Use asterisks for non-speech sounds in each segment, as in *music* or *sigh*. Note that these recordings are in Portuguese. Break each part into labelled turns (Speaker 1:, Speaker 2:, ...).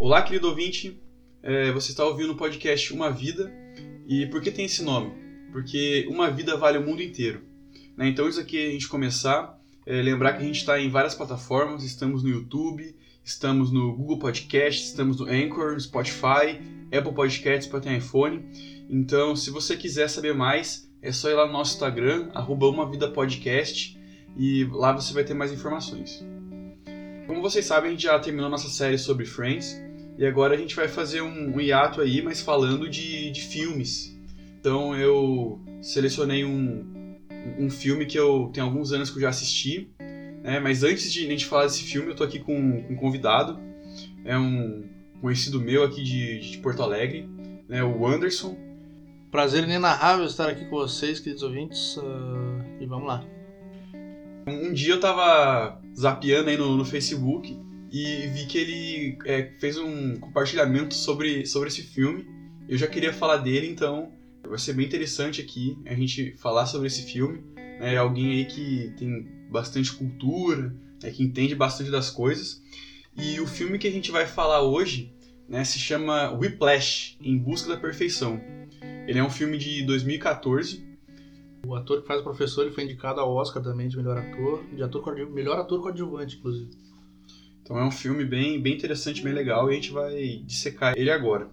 Speaker 1: Olá, querido ouvinte. É, você está ouvindo o podcast Uma Vida. E por que tem esse nome? Porque uma vida vale o mundo inteiro. Né? Então, isso aqui a gente começar, é, lembrar que a gente está em várias plataformas. Estamos no YouTube, estamos no Google Podcast, estamos no Anchor, no Spotify, Apple Podcasts para ter iPhone. Então, se você quiser saber mais, é só ir lá no nosso Instagram, arroba Uma Vida Podcast, e lá você vai ter mais informações. Como vocês sabem, a gente já terminou nossa série sobre Friends e agora a gente vai fazer um, um hiato aí, mas falando de, de filmes. Então eu selecionei um, um filme que eu tem alguns anos que eu já assisti, né? mas antes de a gente falar desse filme, eu tô aqui com, um convidado, é um conhecido meu aqui de, de Porto Alegre, né? o Anderson.
Speaker 2: Prazer inenarrável estar aqui com vocês, queridos ouvintes, uh, e vamos lá.
Speaker 1: Um dia eu tava zapeando aí no, no Facebook e vi que ele é, fez um compartilhamento sobre, sobre esse filme. Eu já queria falar dele, então vai ser bem interessante aqui a gente falar sobre esse filme. É alguém aí que tem bastante cultura, é, que entende bastante das coisas. E o filme que a gente vai falar hoje né, se chama Whiplash, Em Busca da Perfeição. Ele é um filme de 2014
Speaker 2: o ator que faz o professor ele foi indicado ao Oscar também de melhor ator, de ator melhor ator coadjuvante, inclusive.
Speaker 1: Então é um filme bem, bem interessante, bem legal e a gente vai dissecar ele agora.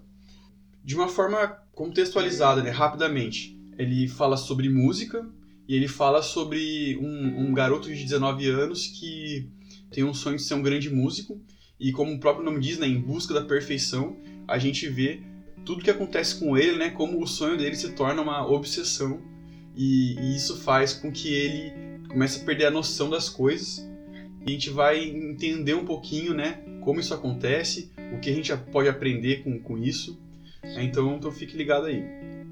Speaker 1: De uma forma contextualizada, né, rapidamente. Ele fala sobre música e ele fala sobre um, um garoto de 19 anos que tem um sonho de ser um grande músico e como o próprio nome diz, né, em busca da perfeição, a gente vê tudo que acontece com ele, né, como o sonho dele se torna uma obsessão e, e isso faz com que ele comece a perder a noção das coisas. E a gente vai entender um pouquinho, né, como isso acontece, o que a gente pode aprender com, com isso. Então, então fique ligado aí.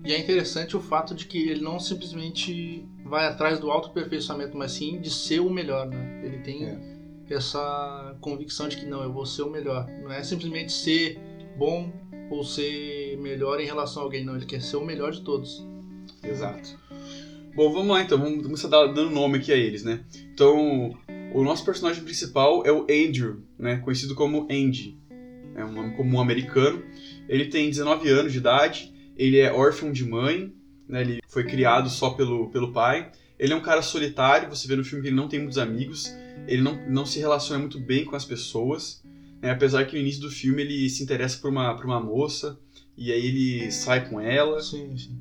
Speaker 2: E é interessante o fato de que ele não simplesmente vai atrás do autoaperfeiçoamento, mas sim de ser o melhor, né? Ele tem é. essa convicção de que não, eu vou ser o melhor. Não é simplesmente ser bom ou ser melhor em relação a alguém, não. Ele quer ser o melhor de todos.
Speaker 1: Exato. Bom, vamos lá então, vamos começar dando nome aqui a eles, né? Então, o nosso personagem principal é o Andrew, né? Conhecido como Andy. É um nome comum americano. Ele tem 19 anos de idade, ele é órfão de mãe, né? Ele foi criado só pelo, pelo pai. Ele é um cara solitário, você vê no filme que ele não tem muitos amigos, ele não, não se relaciona muito bem com as pessoas, né? apesar que no início do filme ele se interessa por uma, por uma moça, e aí ele sai com ela.
Speaker 2: Sim, sim.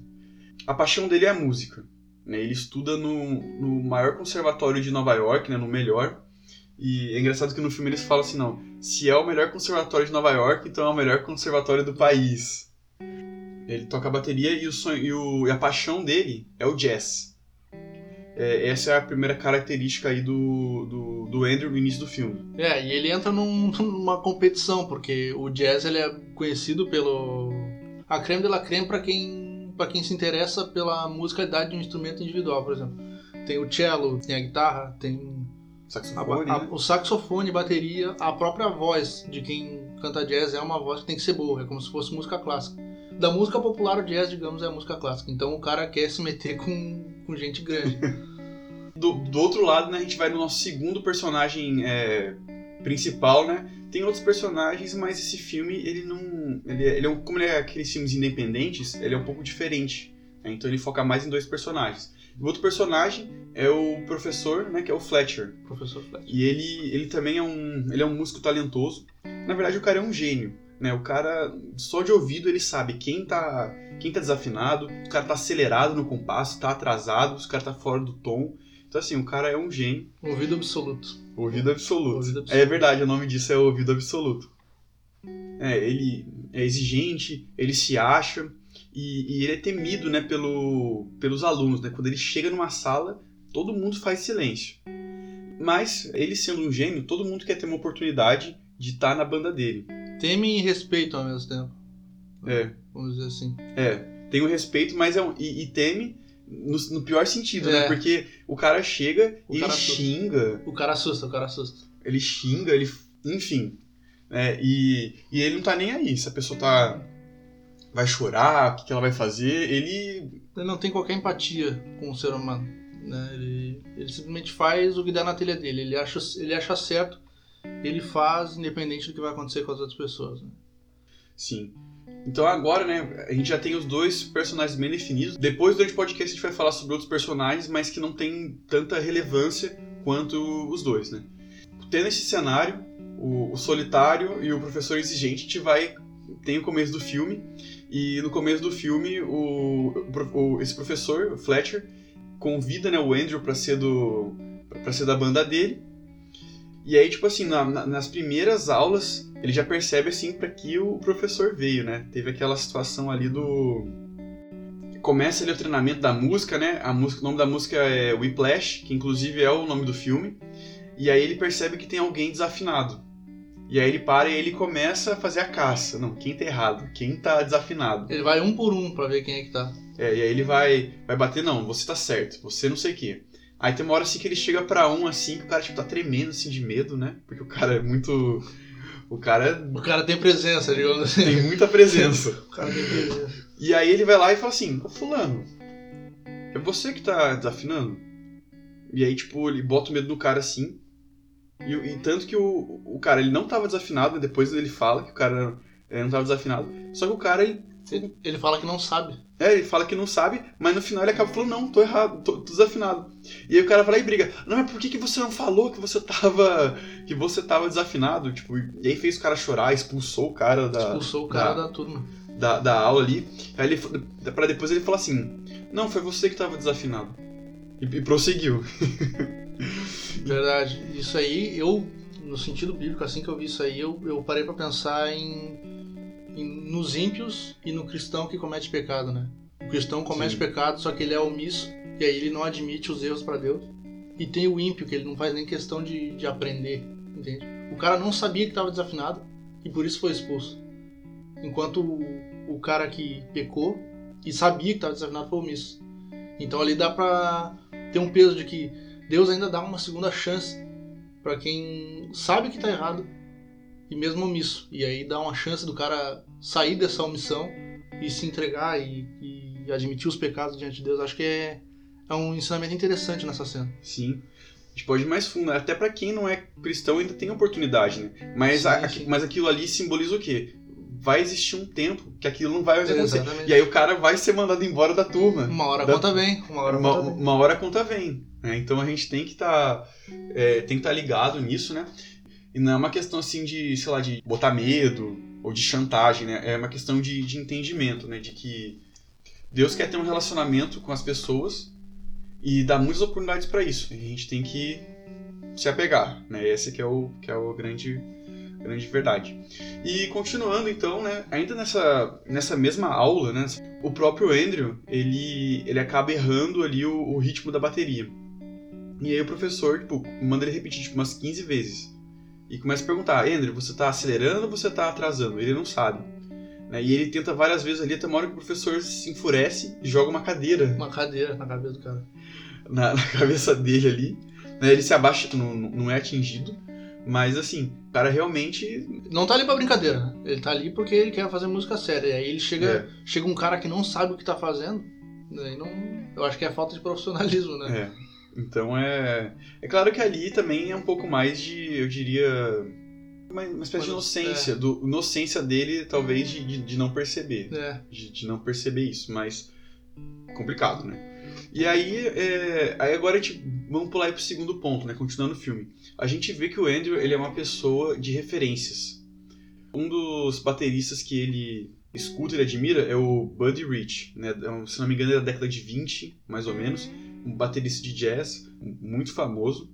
Speaker 1: A paixão dele é a música. Né? Ele estuda no, no maior conservatório de Nova York, né? no melhor. E é engraçado que no filme eles falam assim, não, se é o melhor conservatório de Nova York, então é o melhor conservatório do país. Ele toca a bateria e, o sonho, e, o, e a paixão dele é o jazz. É, essa é a primeira característica aí do, do, do Andrew no início do filme.
Speaker 2: É, e ele entra num, *laughs* numa competição, porque o jazz ele é conhecido pelo... A creme de la creme para quem para quem se interessa pela musicalidade de um instrumento individual, por exemplo. Tem o cello, tem a guitarra, tem
Speaker 1: saxofone,
Speaker 2: a, a,
Speaker 1: né?
Speaker 2: o saxofone, bateria, a própria voz de quem canta jazz é uma voz que tem que ser boa, é como se fosse música clássica. Da música popular, o jazz, digamos, é a música clássica. Então o cara quer se meter com, com gente grande. *laughs*
Speaker 1: do, do outro lado, né, a gente vai no nosso segundo personagem é, principal, né? Tem outros personagens, mas esse filme, ele não. Ele, é, ele é, como ele é aqueles filmes independentes, ele é um pouco diferente. Né? Então ele foca mais em dois personagens. O outro personagem é o professor, né? Que é o Fletcher.
Speaker 2: Professor Fletcher.
Speaker 1: E ele, ele também é um. Ele é um músico talentoso. Na verdade, o cara é um gênio. Né? O cara, só de ouvido, ele sabe quem tá, quem tá desafinado, o cara tá acelerado no compasso, tá atrasado, o cara tá fora do tom. Então, assim, o cara é um gênio.
Speaker 2: Ouvido absoluto.
Speaker 1: Ouvido absoluto. Ouvido absoluto. É verdade, o nome disso é ouvido absoluto. É, ele é exigente, ele se acha e, e, ele é temido, né, pelo, pelos alunos, né? Quando ele chega numa sala, todo mundo faz silêncio. Mas ele sendo um gênio, todo mundo quer ter uma oportunidade de estar na banda dele.
Speaker 2: Teme e respeito ao mesmo tempo.
Speaker 1: É.
Speaker 2: Vamos dizer assim.
Speaker 1: É, tem o respeito, mas é um, e, e teme no, no pior sentido, né? é. né? Porque o cara chega e ele xinga.
Speaker 2: O cara assusta, o cara assusta.
Speaker 1: Ele xinga, ele. Enfim. Né? E, e ele não tá nem aí. Se a pessoa tá. Vai chorar, o que, que ela vai fazer, ele.
Speaker 2: Ele não tem qualquer empatia com o ser humano. Né? Ele, ele simplesmente faz o que dá na telha dele. Ele acha, ele acha certo ele faz independente do que vai acontecer com as outras pessoas. Né?
Speaker 1: Sim. Então agora, né, a gente já tem os dois personagens bem definidos. Depois, durante o podcast, a gente vai falar sobre outros personagens, mas que não tem tanta relevância quanto os dois, né? Tendo esse cenário, o, o solitário e o professor exigente, a gente vai... Tem o começo do filme, e no começo do filme, o, o esse professor, o Fletcher, convida né, o Andrew para ser do ser da banda dele. E aí, tipo assim, na, na, nas primeiras aulas, ele já percebe assim para que o professor veio, né? Teve aquela situação ali do começa ali o treinamento da música, né? A música, o nome da música é Whiplash, que inclusive é o nome do filme. E aí ele percebe que tem alguém desafinado. E aí ele para e ele começa a fazer a caça. Não, quem tá errado? Quem tá desafinado?
Speaker 2: Ele vai um por um para ver quem é que tá.
Speaker 1: É, e aí ele vai vai bater, não, você tá certo, você não sei o quê. Aí tem uma hora assim que ele chega para um assim, que o cara tipo tá tremendo assim de medo, né? Porque o cara é muito o cara.
Speaker 2: O cara tem presença, digamos assim.
Speaker 1: Tem muita presença. *laughs*
Speaker 2: o cara tem presença.
Speaker 1: E aí ele vai lá e fala assim: Ô Fulano, é você que tá desafinando? E aí, tipo, ele bota o medo no cara assim. E, e tanto que o, o cara, ele não tava desafinado, depois ele fala que o cara não tava desafinado. Só que o cara, ele
Speaker 2: ele, ele fala que não sabe.
Speaker 1: É, ele fala que não sabe, mas no final ele acaba falando, não, tô errado, tô, tô desafinado. E aí o cara vai lá e briga, não, mas por que, que você não falou que você tava. que você tava desafinado? Tipo, e aí fez o cara chorar, expulsou o cara da.
Speaker 2: Expulsou o cara da, da turma.
Speaker 1: Da, da aula ali. Aí ele. Pra depois ele falar assim, não, foi você que tava desafinado. E, e prosseguiu. *laughs*
Speaker 2: Verdade. Isso aí, eu, no sentido bíblico, assim que eu vi isso aí, eu, eu parei para pensar em nos ímpios e no cristão que comete pecado, né? O cristão comete Sim. pecado, só que ele é omisso, e aí ele não admite os erros para Deus. E tem o ímpio, que ele não faz nem questão de, de aprender, entende? O cara não sabia que estava desafinado e por isso foi expulso. Enquanto o, o cara que pecou e sabia que estava desafinado foi omisso. Então ali dá pra ter um peso de que Deus ainda dá uma segunda chance para quem sabe que está errado e mesmo omisso. E aí dá uma chance do cara sair dessa omissão e se entregar e, e admitir os pecados diante de Deus. Acho que é, é um ensinamento interessante nessa cena.
Speaker 1: Sim. A gente pode ir mais fundo, né? até para quem não é cristão ainda tem oportunidade, né? Mas, sim, a, sim. mas aquilo ali simboliza o quê? vai existir um tempo que aquilo não vai acontecer. Exatamente. E aí o cara vai ser mandado embora da turma.
Speaker 2: Uma hora
Speaker 1: da...
Speaker 2: conta vem. Uma hora a conta vem.
Speaker 1: Uma hora conta vem. Né? Então a gente tem que estar tá, é, tem que estar tá ligado nisso, né? E não é uma questão assim de, sei lá, de botar medo ou de chantagem, né? É uma questão de, de entendimento, né? De que Deus quer ter um relacionamento com as pessoas e dá muitas oportunidades para isso. E a gente tem que se apegar, né? Essa que é o que é o grande grande verdade. E continuando então, né, ainda nessa nessa mesma aula, né, o próprio Andrew, ele ele acaba errando ali o, o ritmo da bateria. E aí o professor, tipo, manda ele repetir tipo umas 15 vezes e começa a perguntar: Andrew, você está acelerando ou você está atrasando? Ele não sabe. Né? E ele tenta várias vezes ali, até uma hora que o professor se enfurece e joga uma cadeira.
Speaker 2: Uma cadeira na cabeça do cara.
Speaker 1: Na, na cabeça dele ali. Né? Ele se abaixa, não, não é atingido. Mas assim, o cara realmente.
Speaker 2: Não tá ali pra brincadeira. Ele tá ali porque ele quer fazer música séria. E aí ele chega, é. chega um cara que não sabe o que tá fazendo. Daí não. Eu acho que é falta de profissionalismo, né?
Speaker 1: É. Então é. É claro que ali também é um pouco mais de, eu diria. Uma, uma espécie de inocência. É. Do, inocência dele, talvez, de, de, de não perceber.
Speaker 2: É.
Speaker 1: De, de, não perceber isso, mas. Complicado, né? E aí, é, aí agora a gente, vamos pular aí pro segundo ponto, né? Continuando o filme. A gente vê que o Andrew ele é uma pessoa de referências. Um dos bateristas que ele escuta e admira é o Buddy Rich, né? É se não me engano, é da década de 20, mais ou menos um baterista de jazz muito famoso.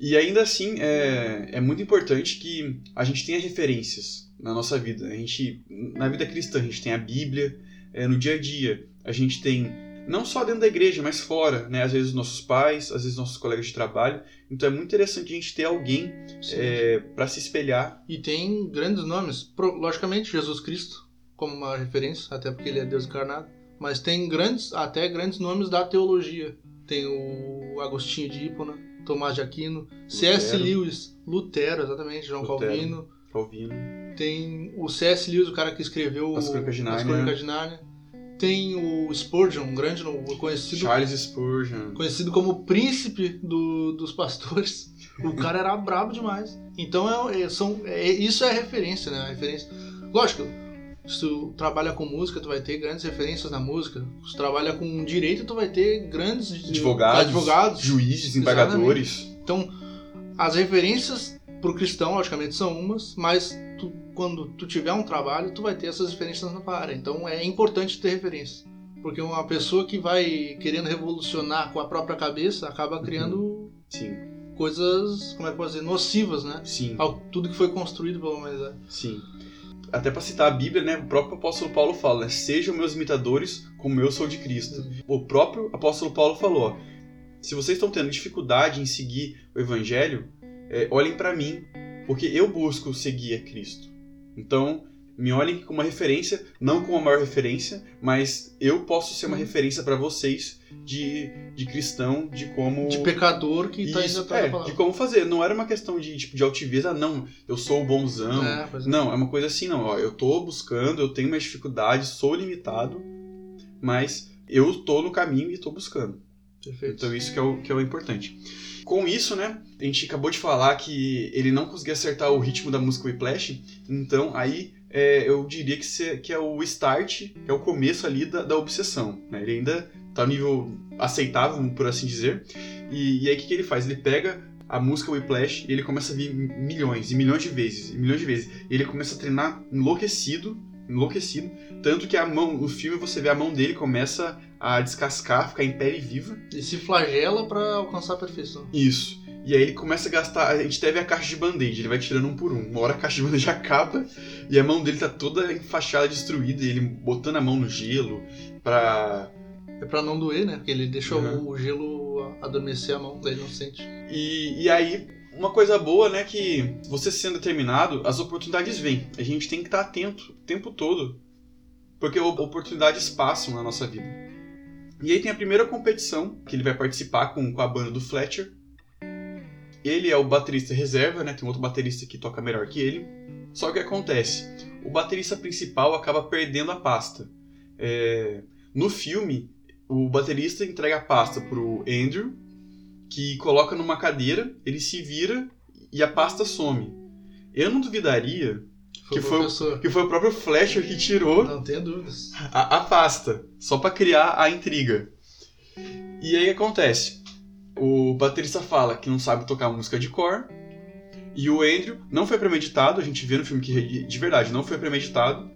Speaker 1: E ainda assim, é, é muito importante que a gente tenha referências na nossa vida. A gente, na vida cristã, a gente tem a Bíblia, é, no dia a dia, a gente tem, não só dentro da igreja, mas fora, né? Às vezes nossos pais, às vezes nossos colegas de trabalho. Então é muito interessante a gente ter alguém é, para se espelhar.
Speaker 2: E tem grandes nomes. Logicamente, Jesus Cristo como uma referência, até porque ele é Deus encarnado. Mas tem grandes, até grandes nomes da teologia. Tem o Agostinho de Hipona, Tomás de Aquino, C.S. Lewis, Lutero, exatamente, João Lutero, Calvino.
Speaker 1: Calvino.
Speaker 2: Tem o C.S. Lewis, o cara que escreveu
Speaker 1: As Crônicas de Nárnia.
Speaker 2: Tem o Spurgeon, um grande conhecido
Speaker 1: Charles Spurgeon,
Speaker 2: conhecido como o príncipe do, dos pastores. O cara era brabo demais. Então é, é, são, é, isso é referência, né? A referência. Lógico, se tu trabalha com música, tu vai ter grandes referências na música. Se tu trabalha com direito, tu vai ter grandes
Speaker 1: advogados,
Speaker 2: advogados
Speaker 1: juízes, embargadores.
Speaker 2: Exatamente. Então, as referências pro cristão, logicamente, são umas, mas tu, quando tu tiver um trabalho, tu vai ter essas referências na tua área. Então, é importante ter referências. Porque uma pessoa que vai querendo revolucionar com a própria cabeça acaba criando
Speaker 1: uhum.
Speaker 2: coisas, como é que eu posso dizer, nocivas, né?
Speaker 1: Sim.
Speaker 2: Ao tudo que foi construído pela humanidade.
Speaker 1: Sim. Até para citar a Bíblia, né, o próprio apóstolo Paulo fala, né, sejam meus imitadores como eu sou de Cristo. Uhum. O próprio apóstolo Paulo falou, ó, se vocês estão tendo dificuldade em seguir o evangelho, é, olhem para mim, porque eu busco seguir a Cristo. Então, me olhem como uma referência, não como a maior referência, mas eu posso ser uma uhum. referência para vocês de, de cristão, de como.
Speaker 2: De pecador que está
Speaker 1: indo atrás é, De como fazer. Não era uma questão de, tipo, de altiveza, não, eu sou o bonzão. É, é. Não, é uma coisa assim, não. Ó, eu tô buscando, eu tenho minhas dificuldades, sou limitado, mas eu tô no caminho e tô buscando.
Speaker 2: Perfeito.
Speaker 1: Então isso que é o, que é o importante. Com isso, né, a gente acabou de falar que ele não conseguia acertar o ritmo da música Whiplash, então aí é, eu diria que, se, que é o start, é o começo ali da, da obsessão. Né? Ele ainda está no nível aceitável, por assim dizer. E, e aí o que, que ele faz? Ele pega a música Whiplash e ele começa a vir milhões e milhões de vezes, e milhões de vezes. E ele começa a treinar enlouquecido, enlouquecido, tanto que a mão, no filme você vê a mão dele começa a descascar, ficar em pele viva.
Speaker 2: E se flagela para alcançar a perfeição.
Speaker 1: Isso. E aí ele começa a gastar. A gente teve a caixa de band-aid, ele vai tirando um por um. Uma hora a caixa de band-aid *laughs* acaba e a mão dele tá toda enfaixada, destruída, e ele botando a mão no gelo pra.
Speaker 2: É pra não doer, né? Porque ele deixou uhum. o gelo adormecer a mão, daí não sente.
Speaker 1: E, e aí, uma coisa boa, né, que você sendo determinado, as oportunidades vêm. A gente tem que estar atento o tempo todo. Porque oportunidades passam na nossa vida. E aí tem a primeira competição, que ele vai participar com, com a banda do Fletcher. Ele é o baterista reserva, né? Tem outro baterista que toca melhor que ele. Só que acontece, o baterista principal acaba perdendo a pasta. É... No filme, o baterista entrega a pasta pro Andrew, que coloca numa cadeira, ele se vira e a pasta some. Eu não duvidaria foi que, foi, que foi o próprio Fletcher que tirou
Speaker 2: não dúvidas.
Speaker 1: A, a pasta, só para criar a intriga. E aí acontece, o baterista fala que não sabe tocar música de cor, e o Andrew não foi premeditado, a gente vê no filme que de verdade não foi premeditado,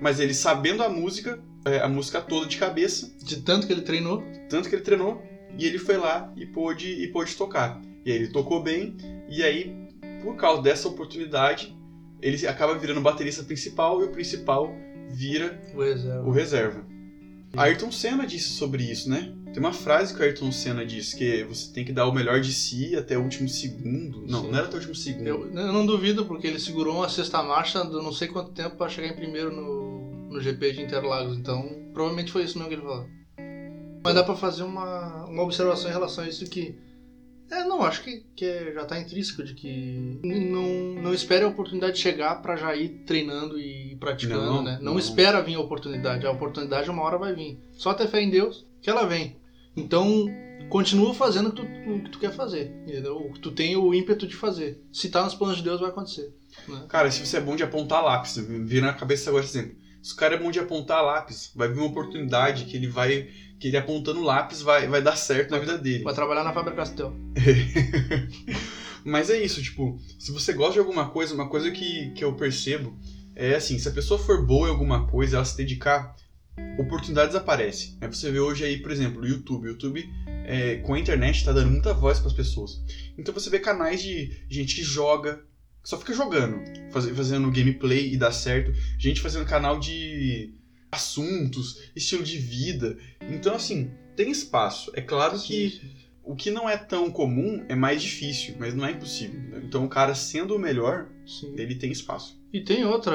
Speaker 1: mas ele sabendo a música, é, a música toda de cabeça.
Speaker 2: De tanto que ele treinou.
Speaker 1: Tanto que ele treinou, e ele foi lá e pôde, e pôde tocar. E aí ele tocou bem, e aí, por causa dessa oportunidade, ele acaba virando o baterista principal e o principal vira
Speaker 2: o reserva.
Speaker 1: O reserva. Ayrton Senna disse sobre isso, né? Tem uma frase que o Ayrton Senna disse, que você tem que dar o melhor de si até o último segundo. Não, Sim. não era até o último segundo.
Speaker 2: Eu, eu, não duvido, porque ele segurou uma sexta marcha de não sei quanto tempo para chegar em primeiro no, no GP de Interlagos. Então, provavelmente foi isso mesmo que ele falou. Mas dá para fazer uma, uma observação em relação a isso que... É, não, acho que, que é, já tá intrínseco de que não, não espere a oportunidade chegar para já ir treinando e praticando, não, né? Não, não espera vir a oportunidade. A oportunidade uma hora vai vir. Só ter fé em Deus que ela vem. Então, continua fazendo o que tu, o que tu quer fazer, entendeu? O que tu tem o ímpeto de fazer. Se tá nos planos de Deus, vai acontecer. Né?
Speaker 1: Cara, se você é bom de apontar lápis, vira na cabeça agora exemplo. Se o cara é bom de apontar lápis, vai vir uma oportunidade que ele vai. que ele apontando lápis vai, vai dar certo na vida dele.
Speaker 2: Vai trabalhar na Faber Castell. *laughs*
Speaker 1: Mas é isso, tipo, se você gosta de alguma coisa, uma coisa que, que eu percebo é assim, se a pessoa for boa em alguma coisa, ela se dedicar, oportunidades aparecem. Você vê hoje aí, por exemplo, o YouTube. O YouTube, é, com a internet, está dando muita voz para as pessoas. Então você vê canais de gente que joga, só fica jogando, faz, fazendo gameplay e dá certo. Gente fazendo canal de assuntos, estilo de vida. Então, assim, tem espaço. É claro que o que não é tão comum é mais difícil, mas não é impossível. Então, o cara sendo o melhor, Sim. ele tem espaço.
Speaker 2: E tem outra,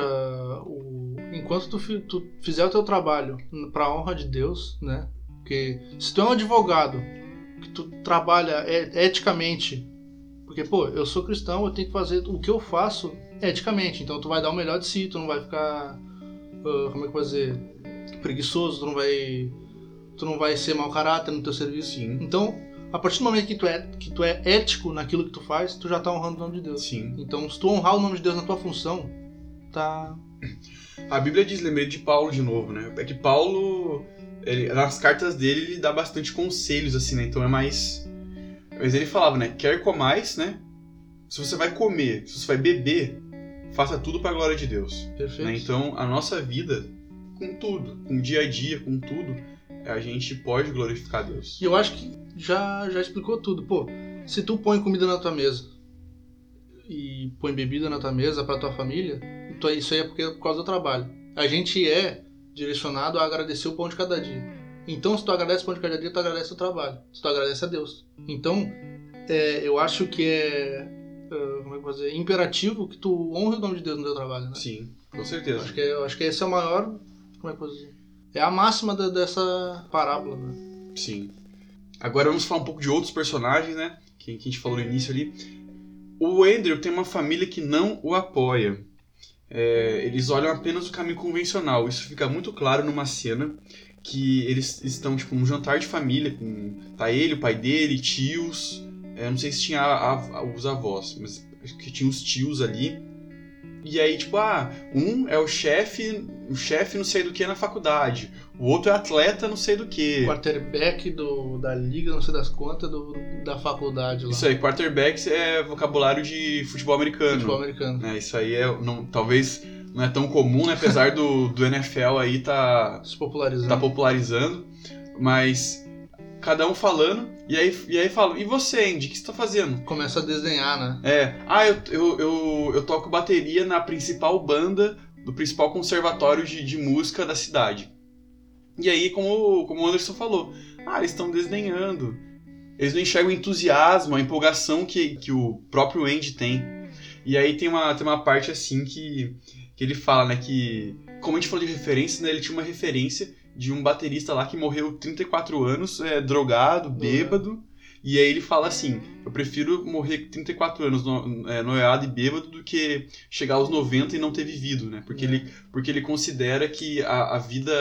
Speaker 2: o, enquanto tu, tu fizer o teu trabalho para honra de Deus, né? Porque se tu é um advogado que tu trabalha eticamente, porque pô, eu sou cristão, eu tenho que fazer o que eu faço eticamente, então tu vai dar o melhor de si, tu não vai ficar, uh, como é que eu vou dizer, preguiçoso, tu não vai, tu não vai ser mau caráter no teu serviço.
Speaker 1: Sim.
Speaker 2: Então A partir do momento que tu é, que tu é ético naquilo que tu faz, tu já tá honrando o nome de Deus.
Speaker 1: Sim.
Speaker 2: Então, se tu honrar o nome de Deus na tua função, tá.
Speaker 1: A Bíblia diz, lembrei de Paulo de novo, né? É que Paulo, ele- nas cartas dele, ele dá bastante conselhos, assim, né? Então é mais. Mas ele falava, né? Quer comais, né? Se você vai comer, se você vai beber, faça tudo pra glória de Deus.
Speaker 2: Perfeito.
Speaker 1: né? Então a nossa vida, com tudo, com o dia a dia, com tudo, a gente pode glorificar Deus.
Speaker 2: E eu acho que já, já explicou tudo. Pô, se tu põe comida na tua mesa e põe bebida na tua mesa pra tua família, tu- isso aí é porque é por causa do trabalho. A gente é direcionado a agradecer o pão de cada dia. Então, se tu agradece o pão de cada dia, tu agradece o trabalho. Se tu agradece a Deus. Então, é, eu acho que é, é, como é que dizer, imperativo que tu honre o nome de Deus no teu trabalho, né?
Speaker 1: Sim, com certeza.
Speaker 2: acho que, é- acho que esse é o maior, como é que eu dizer, é a máxima da- dessa parábola, né?
Speaker 1: Sim. Agora vamos falar um pouco de outros personagens, né? Que, que a gente falou no início ali. O Andrew tem uma família que não o apoia. É, eles olham apenas o caminho convencional. Isso fica muito claro numa cena que eles estão tipo num jantar de família com tá ele, o pai dele, tios. É, não sei se tinha a- a- os avós, mas acho que tinha os tios ali. E aí tipo ah, um é o chefe, o chefe não sei do que na faculdade. O outro é atleta não sei do que.
Speaker 2: quarterback do, da liga, não sei das contas, do, da faculdade lá.
Speaker 1: Isso aí, quarterbacks é vocabulário de futebol americano.
Speaker 2: Futebol americano.
Speaker 1: né? Isso aí é, não, talvez não é tão comum, né? apesar do, do NFL aí tá,
Speaker 2: Se popularizando.
Speaker 1: tá popularizando, mas cada um falando, e aí, e aí fala, e você, Andy, o que você tá fazendo?
Speaker 2: Começa a desenhar, né?
Speaker 1: É, ah, eu, eu, eu, eu toco bateria na principal banda do principal conservatório de, de música da cidade. E aí, como, como o Anderson falou, ah, eles estão desdenhando. Eles não enxergam o entusiasmo, a empolgação que, que o próprio Andy tem. E aí tem uma, tem uma parte assim que, que ele fala, né, que... Como a gente falou de referência, né, ele tinha uma referência de um baterista lá que morreu 34 anos, é, drogado, bêbado. E aí ele fala assim, eu prefiro morrer com 34 anos no, é, noiado e bêbado do que chegar aos 90 e não ter vivido, né? Porque,
Speaker 2: É.
Speaker 1: ele, porque ele considera que a, a vida,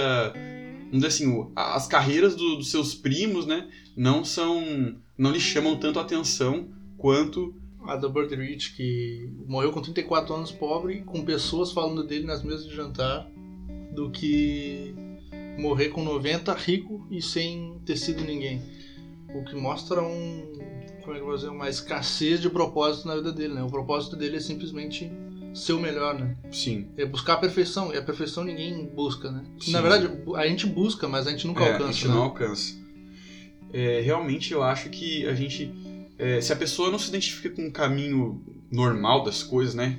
Speaker 1: vamos dizer assim, as carreiras do- dos seus primos, né? Não são, não lhe chamam tanto atenção quanto...
Speaker 2: A do Burt Rich, que morreu com 34 anos pobre, com pessoas falando dele nas mesas de jantar, do que morrer com 90 rico e sem ter sido ninguém. O que mostra um. Como é que eu vou dizer? Uma escassez de propósito na vida dele, né? O propósito dele é simplesmente ser o melhor, né?
Speaker 1: Sim,
Speaker 2: É buscar a perfeição. E a perfeição ninguém busca, né?
Speaker 1: Sim.
Speaker 2: Na verdade, a gente busca, mas a gente nunca
Speaker 1: é,
Speaker 2: alcança.
Speaker 1: a gente
Speaker 2: né?
Speaker 1: não alcança. É, realmente eu acho que a gente... é, se a pessoa não se identifica com o caminho normal das coisas, né?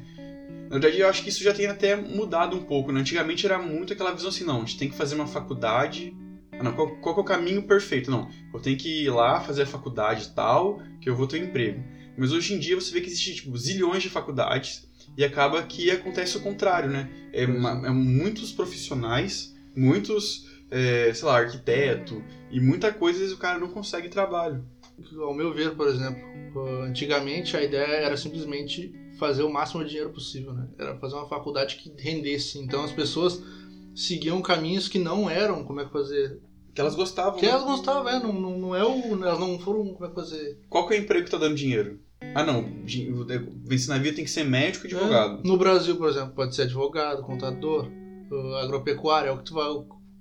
Speaker 1: Na verdade, eu acho que isso já tem até mudado um pouco, né? Antigamente era muito aquela visão assim, não, a gente tem que fazer uma faculdade... Ah, não, qual, qual é o caminho perfeito? Não, eu tenho que ir lá fazer a faculdade tal, que eu vou ter um emprego. Mas hoje em dia você vê que existe, tipo, zilhões de faculdades e acaba que acontece o contrário, né? É, uma- é muitos profissionais, muitos, é, sei lá, arquiteto e muita coisa, às vezes o cara não consegue trabalho.
Speaker 2: Ao meu ver, por exemplo, antigamente a ideia era simplesmente fazer o máximo de dinheiro possível, né? Era fazer uma faculdade que rendesse. Então as pessoas seguiam caminhos que não eram, como é que fazer?
Speaker 1: Que elas gostavam.
Speaker 2: Que
Speaker 1: né?
Speaker 2: elas gostavam, é, não, não, não é o. Elas não foram, como é que fazer?
Speaker 1: Qual que é o emprego que tá dando dinheiro? Ah, não, vencer na vida tem que ser médico e advogado.
Speaker 2: É, No Brasil, por exemplo, pode ser advogado, contador, agropecuário, é o que tu vai,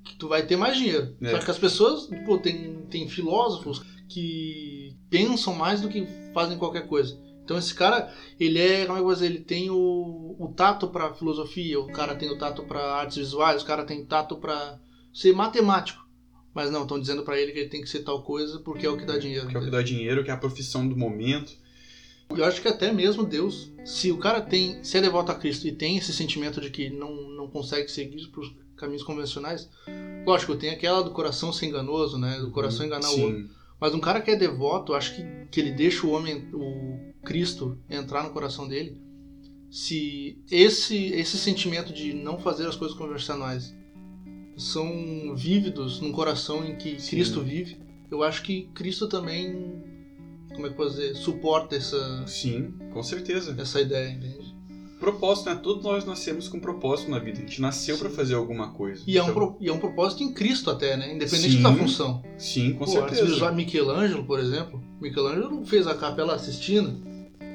Speaker 2: que tu vai ter mais dinheiro.
Speaker 1: É.
Speaker 2: Só que as pessoas, pô, tem, tem filósofos que pensam mais do que fazem qualquer coisa. Então esse cara, ele é, como é que eu vou dizer, ele tem o, o tato pra filosofia, o cara tem o tato pra artes visuais, o cara tem tato pra ser matemático. Mas não, estão dizendo pra ele que ele tem que ser tal coisa porque é o que dá dinheiro.
Speaker 1: Que é o que dá dinheiro, que é a profissão do momento.
Speaker 2: E eu acho que até mesmo Deus, se o cara tem, se é devoto a Cristo e tem esse sentimento de que não, não consegue seguir por caminhos convencionais, lógico, tem aquela do coração ser enganoso, né? Do coração enganar o outro. Mas um cara que é devoto, acho que, que ele deixa o homem, o Cristo, entrar no coração dele. Se esse, esse sentimento de não fazer as coisas convencionais são vívidos num coração em que
Speaker 1: Sim.
Speaker 2: Cristo vive, eu acho que Cristo também, como é que eu posso dizer, suporta essa,
Speaker 1: sim, com certeza.
Speaker 2: essa ideia, entende?
Speaker 1: Propósito, né? Todos nós nascemos com propósito na vida. A gente nasceu para fazer alguma coisa.
Speaker 2: E,
Speaker 1: então...
Speaker 2: é um pro, e é um propósito em Cristo até, né? Independente sim, da função.
Speaker 1: Sim, com
Speaker 2: Pô,
Speaker 1: certeza.
Speaker 2: Se usar Michelangelo, por exemplo, Michelangelo não fez a capela assistindo.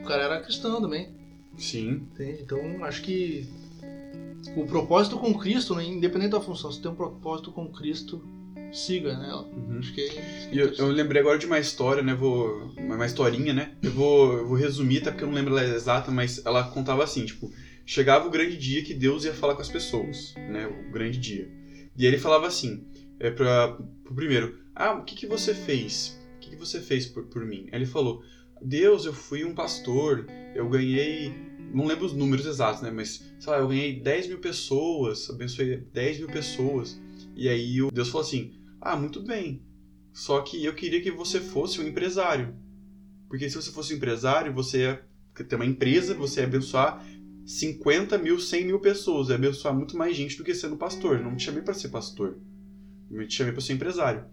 Speaker 2: O cara era cristão também.
Speaker 1: Sim.
Speaker 2: Entende? Então, acho que o propósito com Cristo, né? independente da função, se tem um propósito com Cristo, siga nela. Uhum. Acho que é
Speaker 1: eu, eu, lembrei agora de uma história, né? Vou, uma historinha, né? Eu vou, eu vou resumir, até porque eu não lembro ela exata, mas ela contava assim, tipo, chegava o grande dia que Deus ia falar com as pessoas, né? O grande dia. E ele falava assim, é para o primeiro, ah, o que, que você fez? O que, que você fez por, por mim? Aí ele falou, Deus, eu fui um pastor, eu ganhei não lembro os números exatos, né? Mas, sei lá, eu ganhei 10 mil pessoas, abençoei 10 mil pessoas. E aí Deus falou assim: Ah, muito bem. Só que eu queria que você fosse um empresário. Porque se você fosse um empresário, você ia ter uma empresa, você ia abençoar 50 mil, 100 mil pessoas, ia abençoar muito mais gente do que sendo pastor. Não te chamei para ser pastor. Eu te chamei para ser empresário.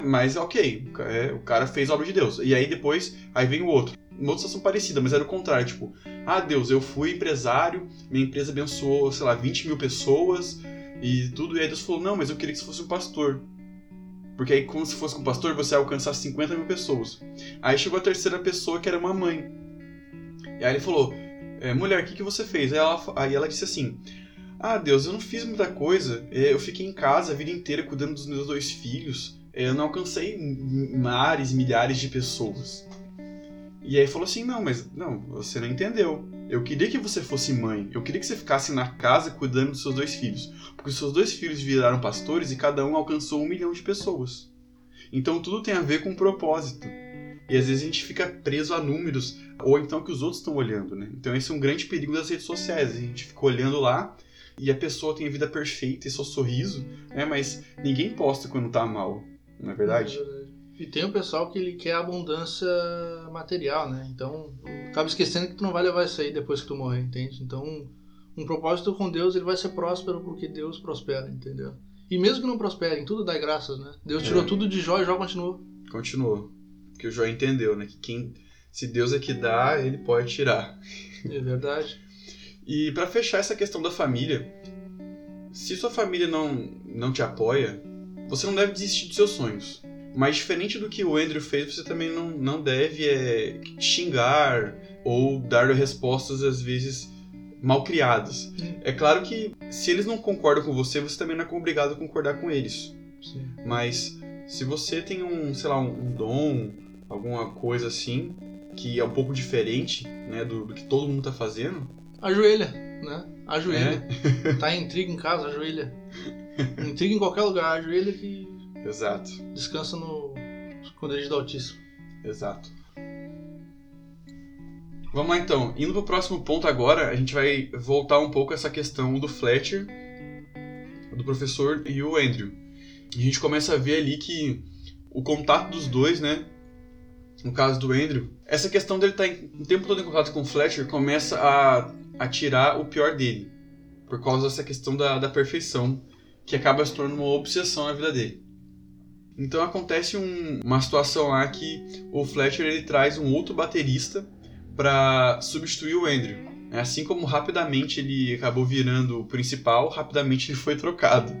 Speaker 1: Mas ok, é, o cara fez a obra de Deus. E aí depois, aí vem o outro. Uma outra situação parecida, mas era o contrário. Tipo, ah Deus, eu fui empresário, minha empresa abençoou, sei lá, 20 mil pessoas e tudo. E aí Deus falou, não, mas eu queria que você fosse um pastor. Porque aí, como se fosse um pastor, você ia alcançar 50 mil pessoas. Aí chegou a terceira pessoa, que era uma mãe. E aí ele falou, é, mulher, o que, que você fez? Aí ela, aí ela disse assim, ah Deus, eu não fiz muita coisa. É, eu fiquei em casa a vida inteira cuidando dos meus dois filhos eu não alcancei mares, milhares de pessoas. E aí falou assim: não, mas não, você não entendeu. Eu queria que você fosse mãe. Eu queria que você ficasse na casa cuidando dos seus dois filhos. Porque os seus dois filhos viraram pastores e cada um alcançou um milhão de pessoas. Então tudo tem a ver com propósito. E às vezes a gente fica preso a números, ou então que os outros estão olhando, né? Então esse é um grande perigo das redes sociais. A gente fica olhando lá e a pessoa tem a vida perfeita e só sorriso, né? Mas ninguém posta quando tá mal não é verdade?
Speaker 2: E tem o pessoal que ele quer abundância material, né? Então, acaba esquecendo que tu não vai levar isso aí depois que tu morrer, entende? Então, um propósito com Deus, ele vai ser próspero porque Deus prospera, entendeu? E mesmo que não prospere, em tudo dá graças, né? Deus tirou é. tudo de Jó e Jó continuou.
Speaker 1: Continuou. Porque o Jó entendeu, né? Que quem, se Deus é que dá, ele pode tirar.
Speaker 2: É verdade.
Speaker 1: e para fechar essa questão da família, se sua família não, não te apoia, você não deve desistir dos seus sonhos. Mas diferente do que o Andrew fez, você também não, não deve é, xingar ou dar respostas às vezes mal criadas. É claro que se eles não concordam com você, você também não é obrigado a concordar com eles.
Speaker 2: Sim.
Speaker 1: Mas se você tem um, sei lá, um, dom, alguma coisa assim, que é um pouco diferente né, do, do que todo mundo está fazendo.
Speaker 2: Ajoelha, né? Ajoelha. É. tá em intriga em casa, ajoelha. *laughs* Intriga em qualquer lugar, ajoelha que.
Speaker 1: Exato.
Speaker 2: Descansa no esconderijo do Altíssimo.
Speaker 1: Exato. Vamos lá então. Indo pro próximo ponto agora, a gente vai voltar um pouco a essa questão do Fletcher, do professor e o Andrew. A gente começa a ver ali que o contato dos dois, né? No caso do Andrew, essa questão dele estar tá o tempo todo em contato com o Fletcher começa a, a tirar o pior dele. Por causa dessa questão da, da perfeição que acaba se tornando uma obsessão na vida dele. Então acontece um, uma situação lá que o Fletcher ele traz um outro baterista para substituir o Andrew. Assim como rapidamente ele acabou virando o principal, rapidamente ele foi trocado.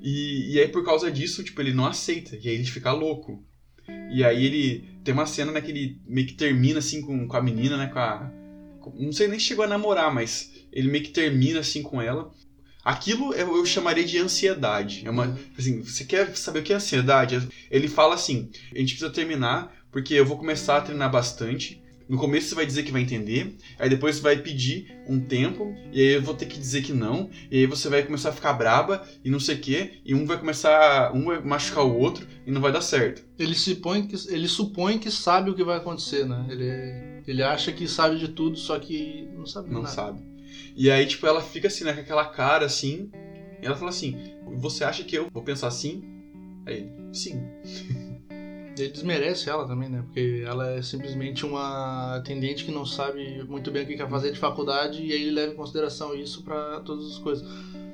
Speaker 1: E, e aí por causa disso, tipo, ele não aceita, e aí ele fica louco. E aí ele tem uma cena né, que ele meio que termina assim com, com a menina, né, com a... Não sei nem chegou a namorar, mas ele meio que termina assim com ela. Aquilo eu, eu, chamaria de ansiedade. É uma, assim, você quer saber o que é ansiedade? Ele fala assim: a gente precisa terminar porque eu vou começar a treinar bastante. No começo você vai dizer que vai entender, aí depois você vai pedir um tempo, e aí eu vou ter que dizer que não, e aí você vai começar a ficar braba e não sei o quê, e um vai começar, um vai machucar o outro e não vai dar certo.
Speaker 2: Ele supõe que ele supõe que sabe o que vai acontecer, né? Ele ele acha que sabe de tudo, só que não sabe
Speaker 1: não
Speaker 2: nada.
Speaker 1: Não sabe. E aí, tipo, ela fica assim, né, com aquela cara assim. E ela fala assim: Você acha que eu vou pensar assim? Aí, sim. *laughs*
Speaker 2: Ele desmerece ela também, né? Porque ela é simplesmente uma atendente que não sabe muito bem o que quer fazer de faculdade e aí ele leva em consideração isso para todas as coisas.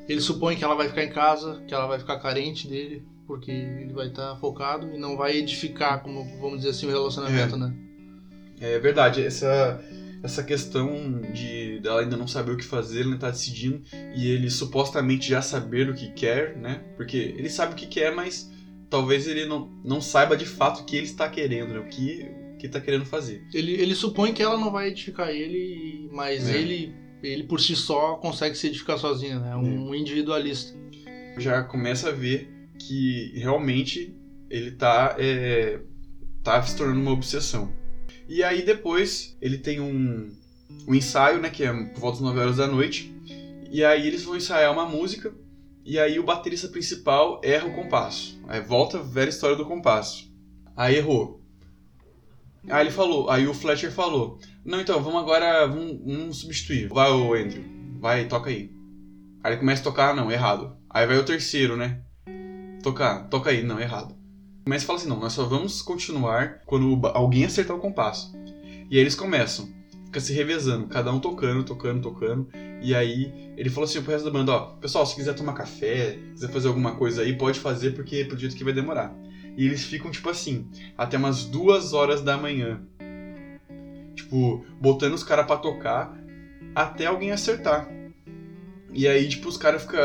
Speaker 2: Ele supõe que ela vai ficar em casa, que ela vai ficar carente dele, porque ele vai estar tá focado e não vai edificar, como vamos dizer assim, o relacionamento,
Speaker 1: é.
Speaker 2: né?
Speaker 1: É verdade. Essa essa questão de dela ainda não saber o que fazer, ele não tá decidindo, e ele supostamente já saber o que quer, né? Porque ele sabe o que quer, mas talvez ele não, não saiba de fato o que ele está querendo, né? O que, que tá querendo fazer.
Speaker 2: Ele, ele supõe que ela não vai edificar ele, mas
Speaker 1: É.
Speaker 2: ele, ele por si só consegue se edificar sozinho, né? Um individualista.
Speaker 1: Já começa a ver que realmente ele tá, é, tá se tornando uma obsessão. E aí depois ele tem um, um ensaio, né? Que é por volta das 9 horas da noite. E aí eles vão ensaiar uma música. E aí o baterista principal erra o compasso. Aí volta a velha história do compasso. Aí errou. Aí ele falou, aí o Fletcher falou: Não, então, vamos agora, vamos, vamos substituir. Vai, o Andrew, vai, toca aí. Aí ele começa a tocar, não, errado. Aí vai o terceiro, né? Tocar, toca aí, não, errado. Começa a falar assim: Não, nós só vamos continuar quando alguém acertar o compasso. E aí eles começam, fica se revezando, cada um tocando, tocando, tocando. E aí ele falou assim pro resto da banda: Ó, pessoal, se quiser tomar café, quiser fazer alguma coisa aí, pode fazer, porque pro jeito que vai demorar. E eles ficam, tipo assim, até umas duas horas da manhã. Tipo, botando os caras pra tocar até alguém acertar. E aí, tipo, os caras ficam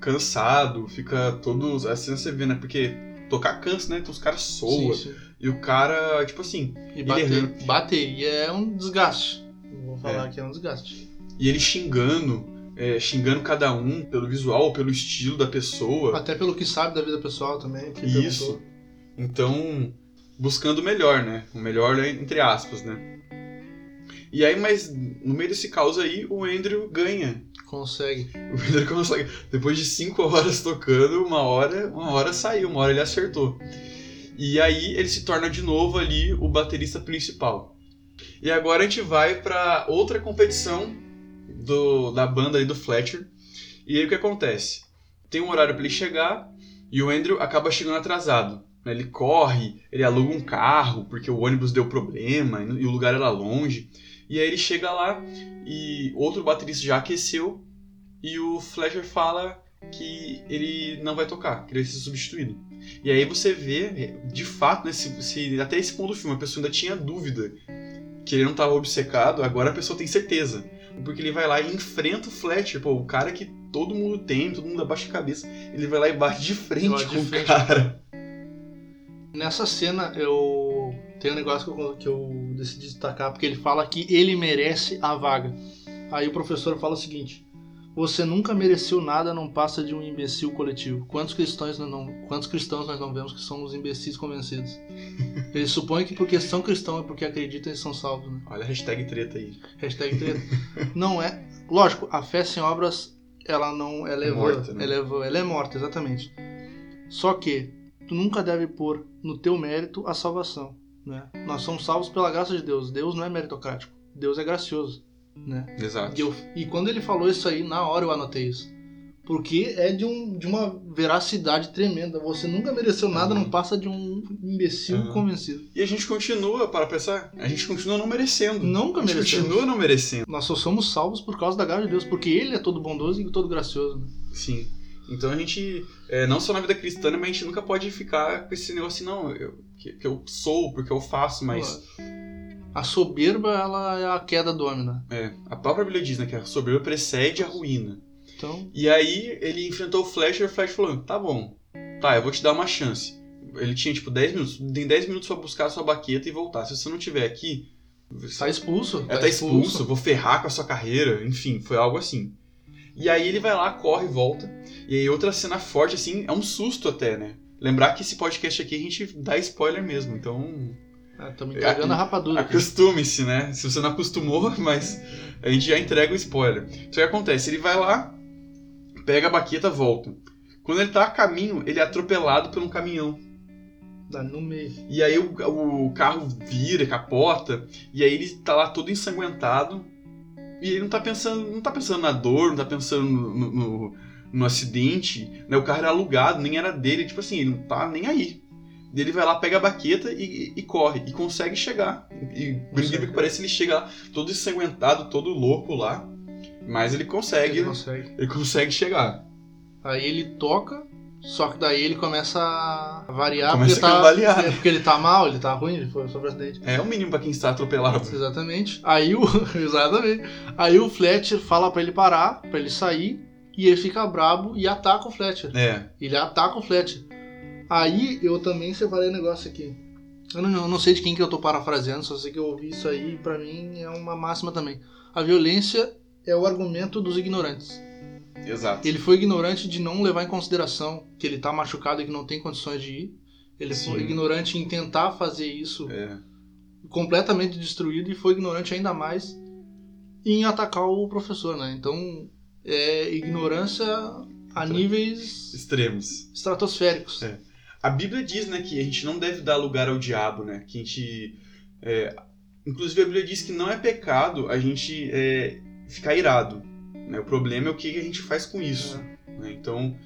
Speaker 1: cansados, fica todos. Assim você vê, né? Porque tocar cansa, né? Então os caras soam. E o cara, tipo assim.
Speaker 2: E
Speaker 1: Ele
Speaker 2: bater,
Speaker 1: errando.
Speaker 2: bateria é um desgaste. Vou falar
Speaker 1: É.
Speaker 2: que é um desgaste.
Speaker 1: E ele xingando, é, xingando cada um pelo visual ou pelo estilo da pessoa.
Speaker 2: Até pelo que sabe da vida pessoal também. que
Speaker 1: Isso.
Speaker 2: perguntou.
Speaker 1: Então, buscando o melhor, né? O melhor entre aspas, né? E aí, mas no meio desse caos aí, o Andrew ganha.
Speaker 2: Consegue.
Speaker 1: O Andrew consegue. Depois de cinco horas tocando, uma hora, uma hora saiu, uma hora ele acertou. E aí ele se torna de novo ali o baterista principal. E agora a gente vai pra outra competição do, da banda aí do Fletcher. E aí o que acontece? Tem um horário pra ele chegar e o Andrew acaba chegando atrasado. né? Ele corre, ele aluga um carro porque o ônibus deu problema e o lugar era longe. E aí ele chega lá e outro baterista já aqueceu e o Fletcher fala que ele não vai tocar, que ele vai ser substituído. E aí você vê, de fato, né, se, se até esse ponto do filme a pessoa ainda tinha dúvida que ele não estava obcecado, agora a pessoa tem certeza. Porque ele vai lá e enfrenta o Fletcher, pô, o cara que todo mundo tem, todo mundo abaixa a cabeça, ele vai lá e bate de frente
Speaker 2: de
Speaker 1: com
Speaker 2: frente.
Speaker 1: o cara.
Speaker 2: Nessa cena eu tem um negócio que eu, que eu decidi destacar porque ele fala que ele merece a vaga. Aí o professor fala o seguinte: Você nunca mereceu nada, não passa de um imbecil coletivo. Quantos cristãos nós não, quantos cristãos nós não vemos que são os imbecis convencidos? *laughs* Ele supõe que porque são cristãos é porque acreditam e são salvos, né?
Speaker 1: Olha a hashtag treta aí.
Speaker 2: Hashtag treta. não é. Lógico, a fé sem obras, ela não. Ela é
Speaker 1: Morta, né?
Speaker 2: ela, é ela é morta, exatamente. Só que tu nunca deve pôr no teu mérito a salvação. Né? Nós somos salvos pela graça de Deus. Deus não é meritocrático. Deus é gracioso. Né?
Speaker 1: Exato.
Speaker 2: E, eu- e quando ele falou isso aí, na hora eu anotei isso. Porque é de, um, de uma veracidade tremenda. Você nunca mereceu nada,
Speaker 1: Uhum.
Speaker 2: não passa de um imbecil
Speaker 1: Uhum.
Speaker 2: convencido.
Speaker 1: E a gente continua, para pensar, a gente continua não merecendo.
Speaker 2: Nunca
Speaker 1: a gente continua não merecendo.
Speaker 2: Nós só somos salvos por causa da graça de Deus, porque Ele é todo bondoso e todo gracioso. né?
Speaker 1: Sim. Então a gente, é, não só na vida cristã, mas a gente nunca pode ficar com esse negócio assim, não, eu, que, que eu sou, porque eu faço, mas
Speaker 2: A soberba, ela é a queda do homem, né?
Speaker 1: é, a própria Bíblia diz né, que a soberba precede a ruína.
Speaker 2: Então,
Speaker 1: E aí ele enfrentou o Fletcher e o Fletcher falou, tá bom, tá, eu vou te dar uma chance. Ele tinha tipo 10 minutos, tem 10 minutos pra buscar a sua baqueta e voltar. Se você não tiver aqui,
Speaker 2: tá expulso.
Speaker 1: É, tá expulso, vou ferrar com a sua carreira, enfim, foi algo assim. E aí ele vai lá, corre, volta. E aí outra cena forte, assim, é um susto até, né? Lembrar que esse podcast aqui a gente dá spoiler mesmo, então
Speaker 2: Estamos entregando a rapadura. aqui.
Speaker 1: acostume-se, né? Se você não acostumou, *laughs* mas a gente já entrega o spoiler. Então o que acontece? Ele vai lá, pega a baqueta, volta. Quando ele tá a caminho, ele é atropelado por um caminhão.
Speaker 2: Dá no meio.
Speaker 1: E aí o, o carro vira, capota, e aí ele tá lá todo ensanguentado. E ele não tá pensando, não tá pensando na dor, não tá pensando no, no, no- acidente, né? O carro era alugado, nem era dele, tipo assim, ele não tá nem aí. Ele vai lá, pega a baqueta e, e- corre, e consegue chegar. E por incrível que pareça, ele chega lá todo ensanguentado, todo louco lá. Mas ele consegue,
Speaker 2: Ele consegue.
Speaker 1: ele consegue chegar.
Speaker 2: Aí ele toca Só que daí ele começa a variar
Speaker 1: Começa
Speaker 2: porque,
Speaker 1: a
Speaker 2: tá,
Speaker 1: cambalear, né?
Speaker 2: é porque ele tá mal, ele tá ruim, ele foi sobre acidente.
Speaker 1: É o mínimo pra quem está atropelado.
Speaker 2: Exatamente. Aí o. *laughs* Exatamente. Aí o Fletcher fala pra ele parar, pra ele sair, e ele fica brabo e ataca o Fletcher.
Speaker 1: É,
Speaker 2: Ele ataca o Fletcher. Aí eu também separei um negócio aqui. Eu não, eu não sei de quem que eu tô parafraseando, só sei que eu ouvi isso aí, pra mim é uma máxima também. A violência é o argumento dos ignorantes.
Speaker 1: Exato.
Speaker 2: Ele foi ignorante de não levar em consideração que ele tá machucado e que não tem condições de ir. Ele
Speaker 1: Sim.
Speaker 2: foi ignorante em tentar fazer isso
Speaker 1: É,
Speaker 2: completamente destruído e foi ignorante ainda mais em atacar o professor, né? Então, é ignorância a níveis
Speaker 1: extremos.
Speaker 2: estratosféricos.
Speaker 1: É. A Bíblia diz, né, que a gente não deve dar lugar ao diabo, né? Que a gente. é, inclusive a Bíblia diz que não é pecado a gente é, ficar irado. Né? O problema é o que a gente faz com isso. né? Então,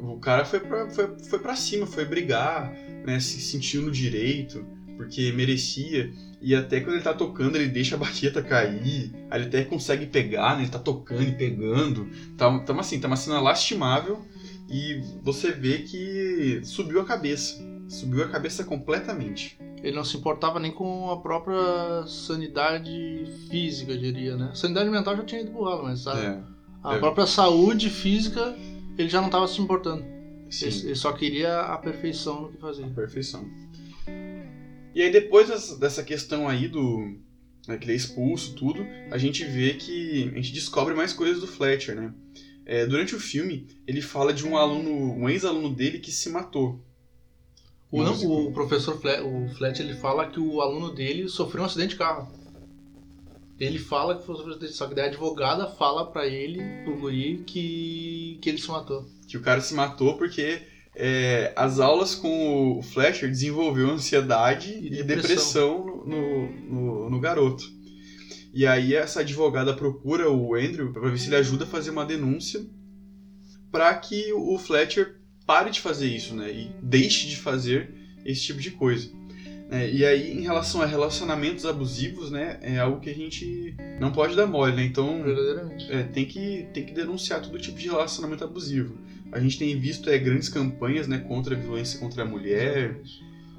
Speaker 1: o cara foi pra, foi, foi pra cima, foi brigar, né? Se sentiu no direito, porque merecia. E até quando ele tá tocando, ele deixa a baqueta cair. Aí ele até consegue pegar, né? Ele tá tocando e pegando. Tá, tá, assim, tá uma cena lastimável. E você vê que subiu a cabeça. Subiu a cabeça completamente.
Speaker 2: Ele não se importava nem com a própria sanidade física, eu diria, né? Sanidade mental já tinha ido pro ralo, mas a,
Speaker 1: É,
Speaker 2: a
Speaker 1: é.
Speaker 2: própria saúde física ele já não estava se importando. Ele, ele só queria a perfeição no que fazia.
Speaker 1: Perfeição. E aí depois dessa, dessa questão aí do. Né, que ele é expulso, tudo, a gente vê que. A gente descobre mais coisas do Fletcher, né? É, durante o filme, ele fala de um aluno, um ex-aluno dele que se matou.
Speaker 2: O, não, o professor Fle- o Fletcher ele fala que o aluno dele sofreu um acidente de carro. Ele fala que foi um acidente, só que daí a advogada fala pra ele, pro guri, que, que ele se matou.
Speaker 1: Que o cara se matou porque é, as aulas com o Fletcher desenvolveu ansiedade e,
Speaker 2: E
Speaker 1: depressão, no, no, no- garoto. E aí essa advogada procura o Andrew pra ver se ele ajuda a fazer uma denúncia para que o Fletcher pare de fazer isso, né? E deixe de fazer esse tipo de coisa. É, e aí, em relação a relacionamentos abusivos, né? É algo que a gente não pode dar mole, né? Então, é, tem, que, tem que denunciar todo tipo de relacionamento abusivo. A gente tem visto é, grandes campanhas né, contra a violência contra a mulher.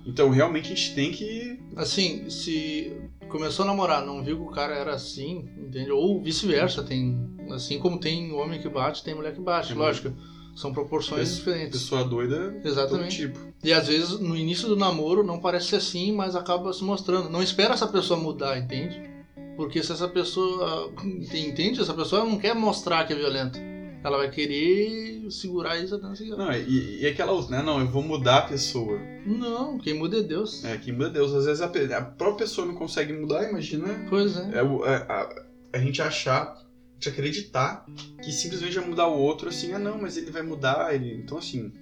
Speaker 1: Então, realmente, a gente tem que.
Speaker 2: Assim, se começou a namorar, não viu que o cara era assim, entende? Ou vice-versa, tem. Assim como tem homem que bate, tem mulher que bate,
Speaker 1: É
Speaker 2: lógico. São proporções
Speaker 1: Pessoa-
Speaker 2: diferentes.
Speaker 1: Pessoa doida, todo
Speaker 2: Exatamente.
Speaker 1: tipo.
Speaker 2: E às vezes no início do namoro não parece ser assim, mas acaba se mostrando. Não espera essa pessoa mudar, entende? Porque se essa pessoa. *laughs* Entende? Essa pessoa não quer mostrar que é violenta. Ela vai querer segurar isso até quê.
Speaker 1: Não, e, e aquela outra, né? Não, eu vou mudar a pessoa.
Speaker 2: Não, quem muda é Deus.
Speaker 1: É, que muda Deus. Às vezes a, a própria pessoa não consegue mudar, imagina.
Speaker 2: Pois é.
Speaker 1: É, é, a, a gente achar, gente acreditar que simplesmente vai mudar o outro assim, ah não, mas ele vai mudar. Ele... Então assim,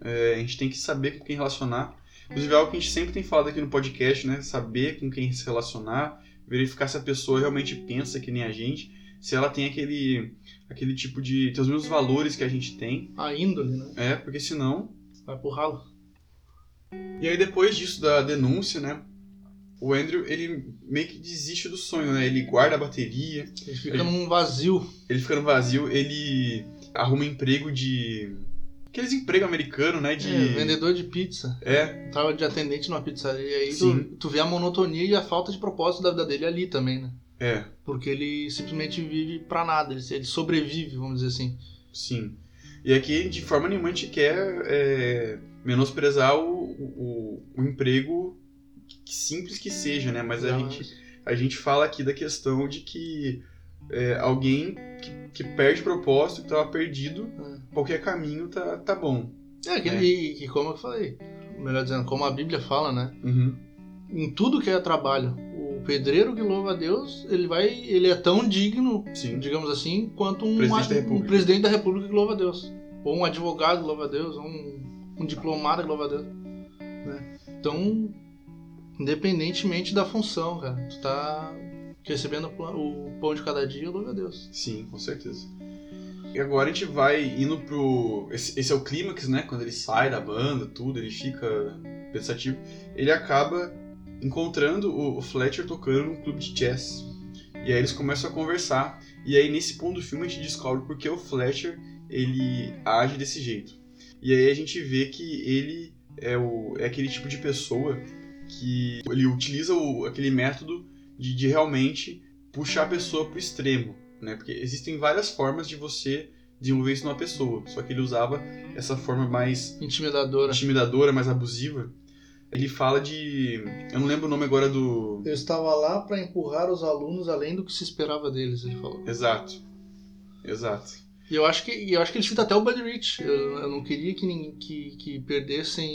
Speaker 1: é, a gente tem que saber com quem relacionar. Inclusive é algo que a gente sempre tem falado aqui no podcast, né? Saber com quem se relacionar, verificar se a pessoa realmente pensa que nem a gente, se ela tem aquele, aquele tipo de. tem os mesmos valores que a gente tem.
Speaker 2: A índole, né?
Speaker 1: É, porque senão.
Speaker 2: Vai pro ralo.
Speaker 1: E aí depois disso da denúncia, né? O Andrew, ele meio que desiste do sonho, né? Ele guarda a bateria,
Speaker 2: Ele fica
Speaker 1: Ele-
Speaker 2: num vazio.
Speaker 1: ele fica no vazio, ele arruma emprego de. Aqueles empregos americanos, né? De.
Speaker 2: É, vendedor de pizza.
Speaker 1: É,
Speaker 2: Tava de atendente numa pizzaria. E aí tu,
Speaker 1: Sim.
Speaker 2: tu vê a monotonia e a falta de propósito da vida dele ali também, né?
Speaker 1: é,
Speaker 2: Porque ele simplesmente vive pra nada. Ele, ele sobrevive, vamos dizer assim.
Speaker 1: sim. E aqui, de forma nenhuma, a gente quer é, menosprezar o, o, o emprego simples que seja, né? Mas a gente, a gente fala aqui da questão de que é, alguém que, que perde propósito, que estava perdido,
Speaker 2: É.
Speaker 1: qualquer caminho tá, tá bom.
Speaker 2: É, que,
Speaker 1: É.
Speaker 2: E, que como eu falei, melhor dizendo, como a Bíblia fala, né?
Speaker 1: Uhum.
Speaker 2: Em tudo que é trabalho, o pedreiro que louva a Deus, ele vai, ele é tão digno,
Speaker 1: Sim.
Speaker 2: digamos assim, quanto um,
Speaker 1: Presidente da
Speaker 2: um
Speaker 1: República.
Speaker 2: presidente da República que louva a Deus, ou um advogado que louva a Deus, ou um, um diplomata que louva a Deus, né? Então, independentemente da função, cara, tu tá recebendo o pão de cada dia, louva a Deus.
Speaker 1: Sim, com certeza. E agora a gente vai indo pro. Esse, esse é o clímax, né? Quando ele sai da banda, tudo, ele fica pensativo. Ele acaba encontrando o, o Fletcher tocando num clube de jazz. E aí eles começam a conversar. E aí nesse ponto do filme a gente descobre porque o Fletcher ele age desse jeito. E aí a gente vê que ele é, o, é aquele tipo de pessoa que ele utiliza o, aquele método de, de realmente puxar a pessoa pro extremo, né? Porque existem várias formas de você desenvolver isso numa pessoa, só que ele usava essa forma mais
Speaker 2: Intimidadora.
Speaker 1: intimidadora, mais abusiva. Ele fala de. Eu não lembro o nome agora do.
Speaker 2: Eu estava lá para empurrar os alunos além do que se esperava deles, ele falou.
Speaker 1: Exato. Exato.
Speaker 2: E eu acho que, eu acho que ele cita até o Buddy Rich. Eu, eu não queria que, ninguém- que, que perdessem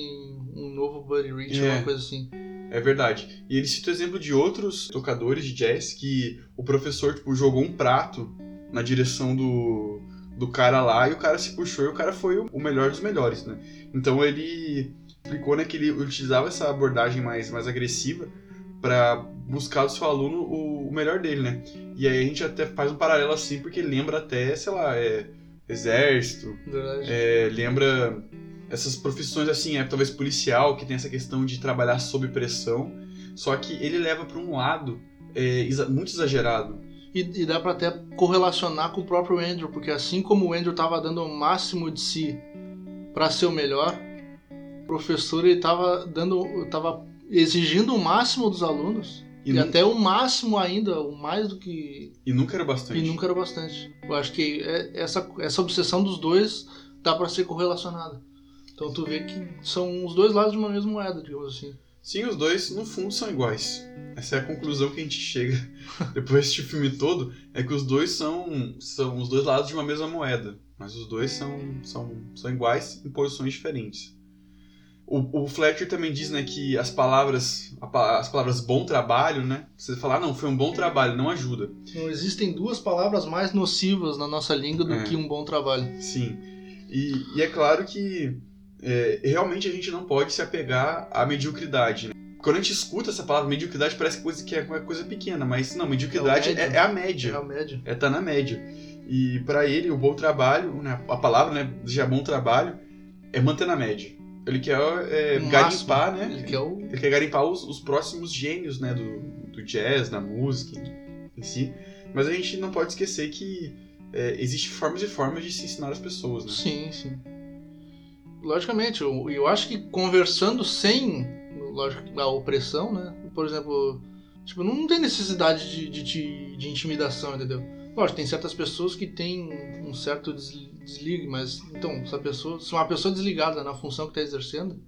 Speaker 2: um novo Buddy Rich ou
Speaker 1: É.
Speaker 2: alguma coisa assim.
Speaker 1: É verdade. E ele cita o exemplo de outros tocadores de jazz que o professor tipo, jogou um prato na direção do, do cara lá e o cara se puxou e o cara foi o o melhor dos melhores, né? Então ele explicou né, que ele utilizava essa abordagem mais, mais agressiva para buscar do seu aluno o, o melhor dele, né? E aí a gente até faz um paralelo assim porque lembra até, sei lá, é, exército, é, lembra essas profissões assim, é talvez policial, que tem essa questão de trabalhar sob pressão, só que ele leva para um lado é, exa- muito exagerado.
Speaker 2: E, e dá pra até correlacionar com o próprio Andrew, porque assim como o Andrew tava dando o máximo de si pra ser o melhor, o professor ele tava dando, tava exigindo o máximo dos alunos
Speaker 1: E,
Speaker 2: e, até o máximo ainda, o mais do que
Speaker 1: e nunca era bastante.
Speaker 2: e nunca era bastante. Eu acho que é- essa essa obsessão dos dois dá pra ser correlacionada. Então tu vê que são os dois lados de uma mesma moeda, digamos assim.
Speaker 1: Sim, os dois no fundo são iguais. Essa é a conclusão que a gente chega *laughs* depois de assistir o filme todo, é que os dois são, são os dois lados de uma mesma moeda, mas os dois são, são, são iguais em posições diferentes. O, o Fletcher também diz né, que as palavras as palavras bom trabalho, né? Você falar, não, foi um bom trabalho, não ajuda.
Speaker 2: Não existem duas palavras mais nocivas na nossa língua do
Speaker 1: É.
Speaker 2: que um bom trabalho.
Speaker 1: Sim. E, e é claro que é, realmente a gente não pode se apegar à mediocridade. né? Quando a gente escuta essa palavra mediocridade, parece coisa que é uma coisa pequena, mas não, mediocridade
Speaker 2: É
Speaker 1: é, é a média.
Speaker 2: É a média.
Speaker 1: É tá na média. E pra ele, o bom trabalho, né, a palavra, né, já bom trabalho, é manter na média. Ele quer é, garimpar, né?
Speaker 2: Ele quer o
Speaker 1: Ele quer garimpar os, os próximos gênios, né, do, do jazz, da música em, em si. Mas a gente não pode esquecer que é, existem formas e formas de se ensinar as pessoas, né?
Speaker 2: Sim, sim. Logicamente, eu, eu acho que conversando sem lógico, a opressão, né? Por exemplo, tipo, não tem necessidade de, de, de, de intimidação, entendeu? Lógico, tem certas pessoas que têm um certo des- desligue, mas então, se, a pessoa, se uma pessoa desligada na função que está exercendo,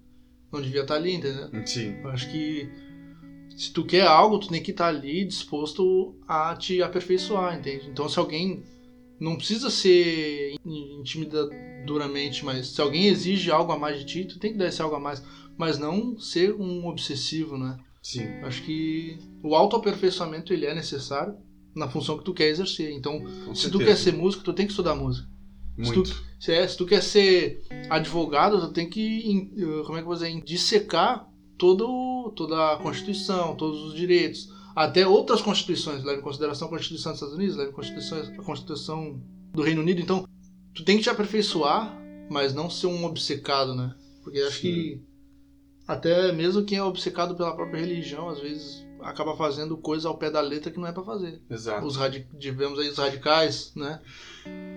Speaker 2: não devia estar ali, entendeu?
Speaker 1: Sim.
Speaker 2: Eu acho que se tu quer algo, tu tem que estar ali disposto a te aperfeiçoar, entende? Então se alguém não precisa ser intimidadoramente, mas se alguém exige algo a mais de ti, tu tem que dar esse algo a mais, mas não ser um obsessivo, né?
Speaker 1: Sim.
Speaker 2: Acho que o autoaperfeiçoamento ele é necessário na função que tu quer exercer. Então,
Speaker 1: Com
Speaker 2: se tu
Speaker 1: certeza.
Speaker 2: quer ser músico, tu tem que estudar música.
Speaker 1: Muito.
Speaker 2: Se, é, se tu quer ser advogado, tu tem que, eh, como é que eu vou dizer, dissecar todo, toda a Constituição, todos os direitos, até outras constituições, leva em consideração a Constituição dos Estados Unidos, leva em consideração a Constituição do Reino Unido. Então, tu tem que te aperfeiçoar, mas não ser um obcecado, né? Porque acho
Speaker 1: Sim.
Speaker 2: que até mesmo quem é obcecado pela própria religião, às vezes acaba fazendo coisa ao pé da letra que não é pra fazer.
Speaker 1: Exato.
Speaker 2: Os tivemos aí os radicais, né?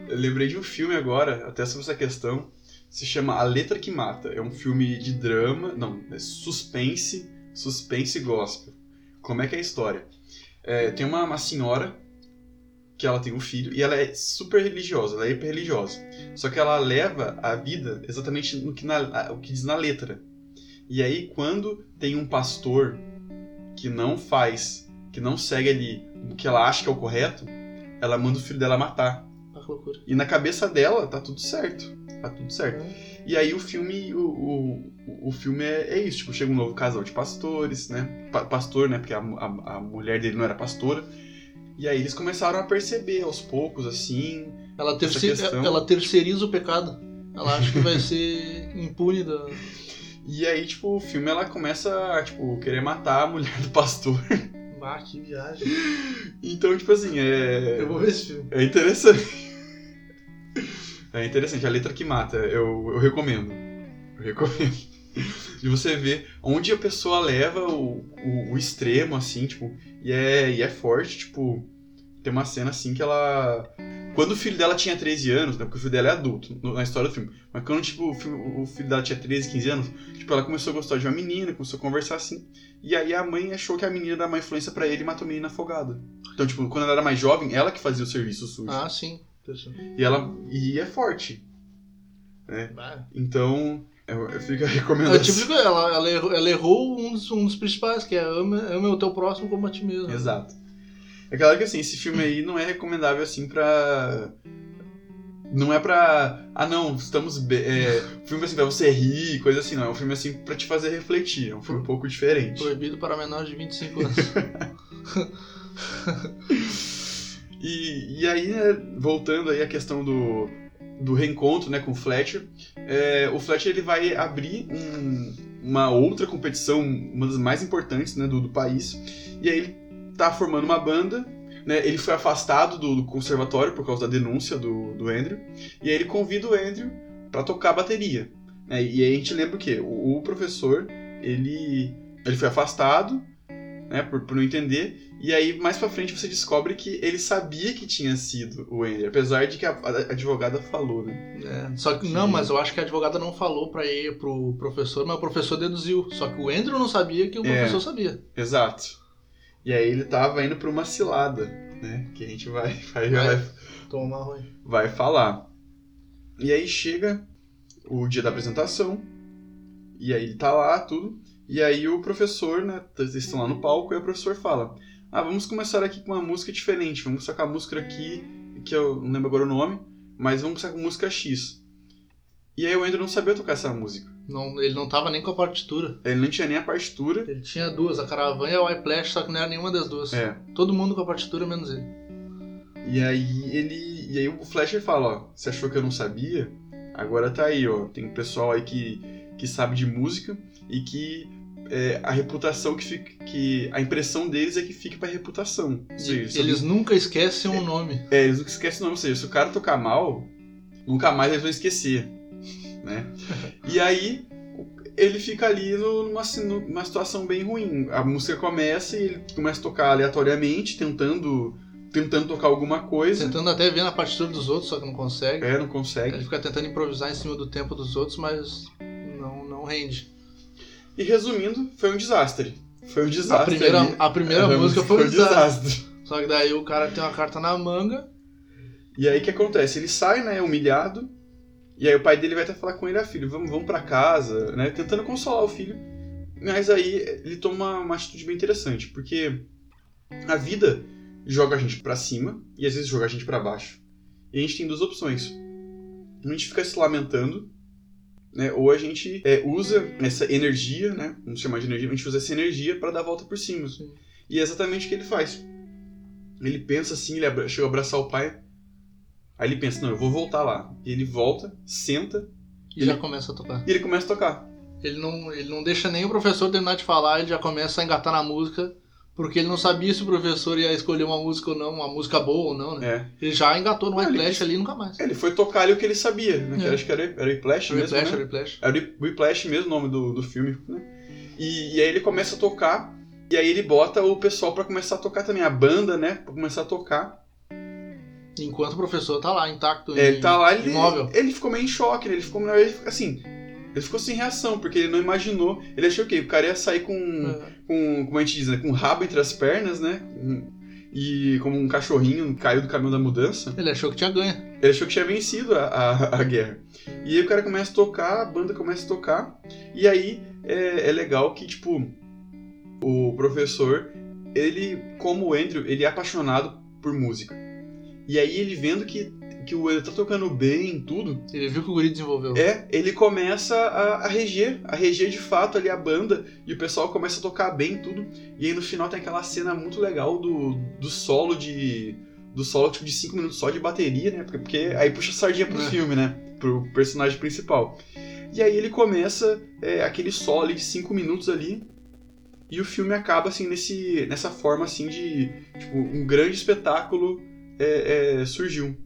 Speaker 1: Eu lembrei de um filme agora, até sobre essa questão. Se chama A Letra que Mata. É um filme de drama, não, é suspense, suspense gospel. Como é que é a história? É, tem uma, uma senhora que ela tem um filho e ela é super religiosa, ela é hiper religiosa. Só que ela leva a vida exatamente no que, na, o que diz na letra. E aí, quando tem um pastor que não faz, que não segue ali o que ela acha que é o correto, ela manda o filho dela matar.
Speaker 2: Olha que loucura.
Speaker 1: E na cabeça dela tá tudo certo. Tá tudo certo. E aí o filme, o, o, o filme é, é isso, tipo, chega um novo casal de pastores, né? Pa- pastor, né? Porque a, a, a mulher dele não era pastora. E aí eles começaram a perceber aos poucos, assim.
Speaker 2: Ela,
Speaker 1: questão.
Speaker 2: ela terceiriza o pecado. Ela acha que vai *laughs* ser impune da.
Speaker 1: E aí, tipo, o filme ela começa a, tipo, querer matar a mulher do pastor. *laughs*
Speaker 2: Ah, que viagem.
Speaker 1: Então, tipo assim, é.
Speaker 2: Eu vou ver esse filme.
Speaker 1: É interessante. É interessante, a letra que mata, eu, eu recomendo. Eu recomendo. De você ver onde a pessoa leva o, o, o extremo, assim, tipo, e é, e é forte, tipo, tem uma cena assim que ela. Quando o filho dela tinha 13 anos, né? Porque o filho dela é adulto no- na história do filme. Mas quando, tipo, o, filme- o filho dela tinha 13, 15 anos, tipo, ela começou a gostar de uma menina, começou a conversar assim. E aí a mãe achou que a menina era uma influência pra ele e matou a menina afogada. Então, tipo, quando ela era mais jovem, ela que fazia o serviço sujo.
Speaker 2: Ah, sim.
Speaker 1: E ela. E é forte.
Speaker 2: Ah,
Speaker 1: Então, eu, eu fico a
Speaker 2: É tipo ela, ela errou, ela errou um, dos, um dos principais, que é ama, ama o teu próximo como a ti mesmo.
Speaker 1: Exato. É claro que assim, esse filme aí não é recomendável assim pra. Não é pra. Ah não, estamos. Be... É, filme assim pra você rir, coisa assim, não. É um filme assim pra te fazer refletir. É um filme um pouco diferente.
Speaker 2: Proibido para menores de 25 anos. *laughs*
Speaker 1: E, e aí, né, voltando aí à questão do, do reencontro né, com o Fletcher, é, o Fletcher ele vai abrir um- uma outra competição, uma das mais importantes né, do, do país, e aí ele tá formando uma banda, né, ele foi afastado do, do conservatório por causa da denúncia do, do Andrew, e aí ele convida o Andrew para tocar bateria. né, e aí a gente lembra o quê? O, o professor, ele, ele foi afastado, né, por, por não entender, e aí, mais pra frente, você descobre que ele sabia que tinha sido o Ender, apesar de que a, advogada falou, né?
Speaker 2: É, só que, não, mas eu acho que a advogada não falou pra ele, pro professor, mas o professor deduziu. Só que o Andrew não sabia que o
Speaker 1: É.
Speaker 2: professor sabia.
Speaker 1: Exato. E aí ele tava indo pra uma cilada, né? Que a gente vai, *laughs* vai,
Speaker 2: Vai.
Speaker 1: vai,
Speaker 2: ruim.
Speaker 1: vai falar. E aí chega o dia da apresentação, e aí ele tá lá, tudo, e aí o professor, né? Eles estão lá no palco, e o professor fala: Ah, vamos começar aqui com uma música diferente, vamos sacar a música aqui, que eu não lembro agora o nome, mas vamos começar com música X. E aí o Andrew não sabia tocar essa música.
Speaker 2: Não, ele não tava nem com a partitura.
Speaker 1: Ele não tinha nem a partitura.
Speaker 2: Ele tinha duas, a Caravan e a Whiplash, só que não era nenhuma das duas.
Speaker 1: É.
Speaker 2: Todo mundo com a partitura, menos ele.
Speaker 1: E aí ele. E aí o Fletcher fala, ó, você achou que eu não sabia? Agora tá aí, ó. Tem um pessoal aí que, que sabe de música e que é, a reputação que fica. que A impressão deles é que fique pra reputação. Seja, se
Speaker 2: Eles nunca esquecem o nome.
Speaker 1: É, eles nunca esquecem o nome, ou seja, se o cara tocar mal, nunca mais eles vão esquecer, né? e aí, ele fica ali numa, numa situação bem ruim. A música começa e ele começa a tocar aleatoriamente, tentando, tentando tocar alguma coisa.
Speaker 2: Tentando até ver na partitura dos outros, só que não consegue.
Speaker 1: É, não consegue.
Speaker 2: Ele fica tentando improvisar em cima do tempo dos outros, mas não, não rende.
Speaker 1: E resumindo, foi um desastre. Foi um
Speaker 2: A
Speaker 1: desastre.
Speaker 2: primeira,
Speaker 1: ali.
Speaker 2: a primeira
Speaker 1: A
Speaker 2: música foi um desastre.
Speaker 1: desastre.
Speaker 2: Só que daí o cara tem uma carta na manga.
Speaker 1: E aí o que acontece? Ele sai, né, humilhado, e aí o pai dele vai até falar com ele, ah, filho, vamos, vamos pra casa, né, tentando consolar o filho. Mas aí ele toma uma, atitude bem interessante, porque a vida joga a gente pra cima e às vezes joga a gente pra baixo. E a gente tem duas opções. A gente fica se lamentando, né, ou a gente é, usa essa energia, né, vamos chamar de energia, a gente usa essa energia pra dar a volta por cima.
Speaker 2: Sim.
Speaker 1: E é exatamente o que ele faz. Ele pensa assim, ele chega a abraçar o pai. Aí ele pensa, não, eu vou voltar lá. E ele volta, senta
Speaker 2: E
Speaker 1: Ele-
Speaker 2: já começa a tocar.
Speaker 1: e ele começa a tocar.
Speaker 2: Ele não, ele não deixa nem o professor terminar de falar, ele já começa a engatar na música, porque ele não sabia se o professor ia escolher uma música ou não, uma música boa ou não, né?
Speaker 1: É.
Speaker 2: Ele já engatou no Whiplash ali nunca mais.
Speaker 1: Ele foi tocar ali o que ele sabia, né? Que
Speaker 2: É.
Speaker 1: Acho que era, era Whiplash mesmo,
Speaker 2: Whiplash,
Speaker 1: né?
Speaker 2: Whiplash.
Speaker 1: Era Whiplash mesmo o nome do, do filme, né? E, e aí ele começa a tocar, e aí ele bota o pessoal pra começar a tocar também, a banda, né? Pra começar a tocar.
Speaker 2: Enquanto o professor tá lá, intacto,
Speaker 1: ele tá lá, ele,
Speaker 2: imóvel.
Speaker 1: ele ficou meio em choque, né? Ele ficou, ele, assim, ele ficou sem reação, porque ele não imaginou. Ele achou que o cara ia sair com,
Speaker 2: É.
Speaker 1: com como a gente diz, né? Com o rabo entre as pernas, né? E como um cachorrinho caiu do caminho da mudança.
Speaker 2: Ele achou que tinha ganho.
Speaker 1: Ele achou que tinha vencido a, a, a guerra. E aí o cara começa a tocar, a banda começa a tocar. E aí é, é legal que, tipo, o professor, ele, como o Andrew, ele é apaixonado por música. E aí ele vendo que, que o Andrew tá tocando bem tudo,
Speaker 2: Ele viu que o guri desenvolveu.
Speaker 1: é, ele começa a, a reger, a reger de fato ali a banda, e o pessoal começa a tocar bem tudo. E aí no final tem aquela cena muito legal do, do solo de. Do solo tipo de 5 minutos só de bateria, né? Porque, porque aí puxa a sardinha pro
Speaker 2: É.
Speaker 1: filme, né? Pro personagem principal. E aí ele começa é, aquele solo ali de 5 minutos ali. E o filme acaba assim nesse, nessa forma assim de. Tipo, um grande espetáculo é, é, surgiu.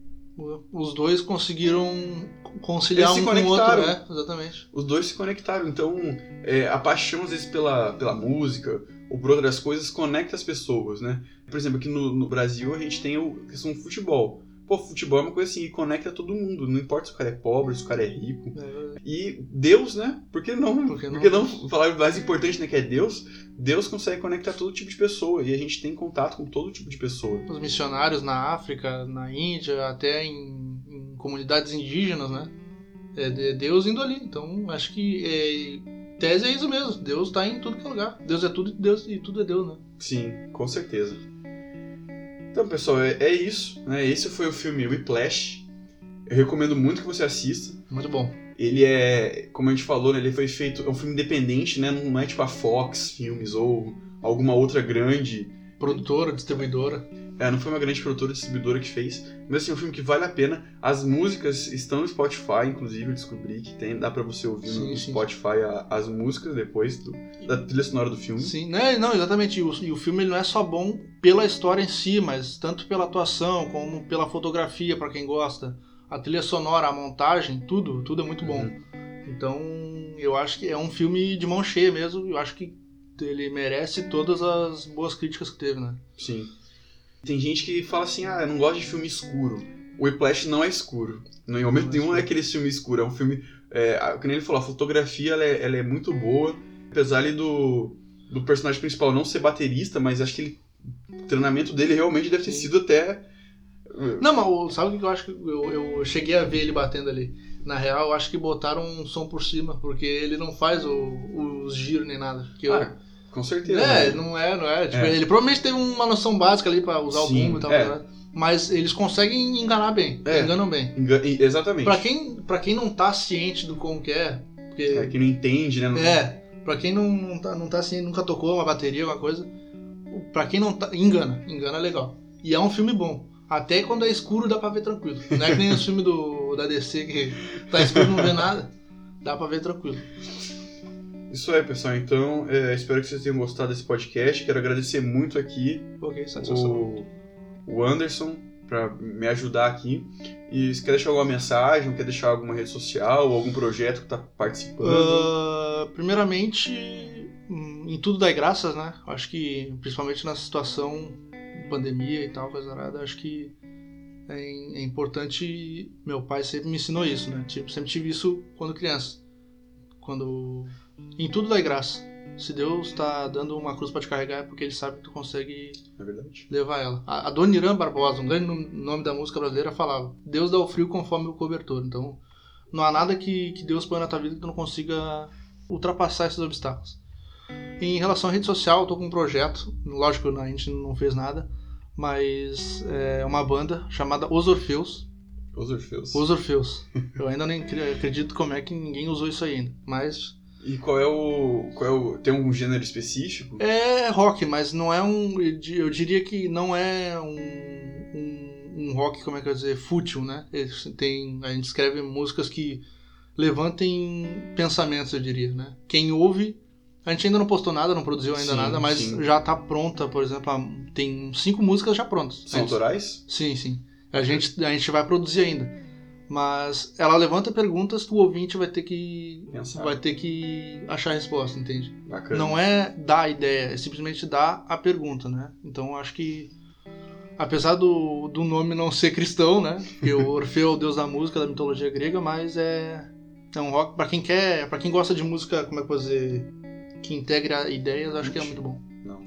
Speaker 2: Os dois conseguiram conciliar um com o outro, né? Exatamente.
Speaker 1: os dois se conectaram. Então, é, a paixão, às vezes, pela, pela música ou por outras coisas, conecta as pessoas, né? Por exemplo, aqui no, no Brasil, a gente tem o, questão do futebol. Pô, futebol é uma coisa assim, que conecta todo mundo. Não importa se o cara é pobre, se o cara é rico.
Speaker 2: É,
Speaker 1: E Deus, né? Por que não?
Speaker 2: Por que não?
Speaker 1: Por que não falar o mais importante, né? Que é Deus. Deus consegue conectar todo tipo de pessoa. E a gente tem contato com todo tipo de pessoa.
Speaker 2: os missionários na África, na Índia, até em, em comunidades indígenas, né? É de- Deus indo ali. Então, acho que é, tese é isso mesmo. Deus está em tudo que é lugar. Deus é tudo Deus e tudo é Deus, né?
Speaker 1: Sim, com certeza. Então, pessoal, é, é isso. Né? Esse foi o filme Whiplash. Eu recomendo muito que você assista.
Speaker 2: Muito bom.
Speaker 1: Ele é, como a gente falou, né, ele foi feito, é um filme independente, né? Não é tipo a Fox Filmes ou alguma outra grande.
Speaker 2: Produtora, distribuidora.
Speaker 1: É, não foi uma grande produtora distribuidora que fez, mas assim, é um filme que vale a pena. As músicas estão no Spotify, inclusive, eu descobri que tem, dá pra você ouvir no
Speaker 2: Sim, sim.
Speaker 1: Spotify a- as músicas depois do- da trilha sonora do filme.
Speaker 2: Sim, né? Não, exatamente. E o, e o filme ele não é só bom pela história em si, mas tanto pela atuação como pela fotografia, pra quem gosta. A trilha sonora, a montagem, tudo, tudo é muito bom.
Speaker 1: Uhum.
Speaker 2: Então, eu acho que é um filme de mão cheia mesmo. Eu acho que ele merece todas as boas críticas que teve, né?
Speaker 1: Sim. Tem gente que fala assim, ah, eu não gosto de filme escuro. O Whiplash não é escuro. Não, em momento
Speaker 2: Não é
Speaker 1: nenhum é
Speaker 2: escuro.
Speaker 1: aquele filme escuro. É um filme... É, a- como ele falou, a fotografia ela é, ela é muito boa. Apesar ali do, do personagem principal não ser baterista, mas acho que ele, o treinamento dele realmente deve ter
Speaker 2: Sim.
Speaker 1: sido até...
Speaker 2: Não, mas sabe o que eu acho que eu, eu cheguei a ver ele batendo ali? Na real, eu acho que botaram um som por cima, porque ele não faz o- os giros nem nada.
Speaker 1: Ah, com certeza.
Speaker 2: É,
Speaker 1: né?
Speaker 2: não é, não é. Tipo,
Speaker 1: É.
Speaker 2: Ele provavelmente teve uma noção básica ali pra usar
Speaker 1: Sim,
Speaker 2: o bumbo e tal.
Speaker 1: é.
Speaker 2: né? Mas eles conseguem enganar bem.
Speaker 1: É.
Speaker 2: Enganam bem.
Speaker 1: Enga- e- Exatamente.
Speaker 2: Pra quem, pra quem não tá ciente do como que é, porque.
Speaker 1: É, que não entende, né? Não-
Speaker 2: É, pra quem não, não, tá, não tá ciente, nunca tocou uma bateria, alguma coisa. Pra quem não tá. Engana. Engana legal. E é um filme bom. Até quando é escuro dá pra ver tranquilo. Não é que nem os filmes do, da DC que tá escuro e não vê nada. Dá pra ver tranquilo.
Speaker 1: Isso aí, pessoal. Então, é, espero que vocês tenham gostado desse podcast. Quero agradecer muito aqui
Speaker 2: Ok, satisfação.
Speaker 1: o, o Anderson para me ajudar aqui. E se quer deixar alguma mensagem, quer deixar alguma rede social, ou algum projeto que tá participando.
Speaker 2: Ah, primeiramente, em tudo dá graças, né? Acho que, principalmente nessa situação de pandemia e tal, coisa acho que é, é importante. Meu pai sempre me ensinou isso, né? Tipo, sempre tive isso quando criança. Quando. Em tudo dá graça. Se Deus tá dando uma cruz pra te carregar é porque ele sabe que tu consegue
Speaker 1: É
Speaker 2: levar ela. A, a Dona Irã Barbosa, um grande nom- nome da música brasileira, falava: Deus dá o frio conforme o cobertor. Então, não há nada que, que Deus põe na tua vida que tu não consiga ultrapassar esses obstáculos. Em relação à rede social, eu tô com um projeto, lógico a gente não fez nada, mas é uma banda chamada Os Orfeus.
Speaker 1: Os Orfeus.
Speaker 2: Os Orfeus. Eu ainda nem cre- acredito como é que ninguém usou isso ainda, mas
Speaker 1: E qual é o. Qual é o. Tem algum gênero específico?
Speaker 2: É rock, mas não é um. eu di- Eu diria que não é um, um, um rock, como é que eu dizer, fútil, né? Tem, a gente escreve músicas que levantem pensamentos, eu diria, né? Quem ouve. A gente ainda não postou nada, não produziu ainda
Speaker 1: Sim,
Speaker 2: nada, mas
Speaker 1: sim.
Speaker 2: já tá pronta, por exemplo, tem cinco músicas já prontas.
Speaker 1: São autorais?
Speaker 2: Sim, sim. A gente, a gente vai produzir ainda. Mas ela levanta perguntas que o ouvinte vai ter que.
Speaker 1: Pensar.
Speaker 2: Vai ter que achar a resposta, entende?
Speaker 1: Bacana.
Speaker 2: Não é dar a ideia, é simplesmente dar a pergunta, né? Então eu acho que, apesar do, do nome não ser cristão, né? Porque o Orfeu é o deus da música, da mitologia grega, mas é, é um rock para quem quer, para quem gosta de música, como é que dizer, que integra ideias, acho que é muito bom.
Speaker 1: Não.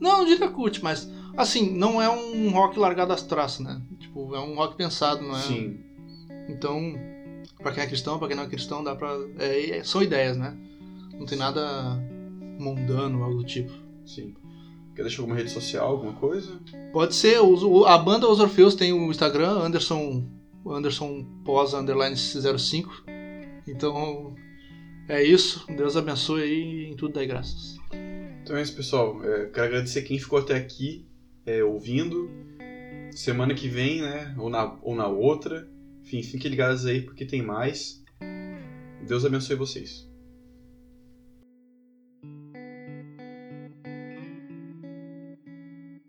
Speaker 2: Não, não diria cult, mas assim, não é um rock largado às traças, né? Tipo, é um rock pensado, não é?
Speaker 1: Sim.
Speaker 2: Então, pra quem é cristão, pra quem não é cristão, dá pra. é- é- são ideias, né? Não tem nada mundano, algo do tipo.
Speaker 1: Sim. Quer deixar alguma rede social, alguma coisa?
Speaker 2: Pode ser, a banda Os Orfeus tem o Instagram, Anderson, Anderson Posa Underline 05. Então, é isso. Deus abençoe aí em tudo dai graças.
Speaker 1: Então é isso, pessoal. É, quero agradecer quem ficou até aqui é, ouvindo. Semana que vem, né? Ou na, ou na outra. Enfim, fiquem ligados aí porque tem mais. Deus abençoe vocês.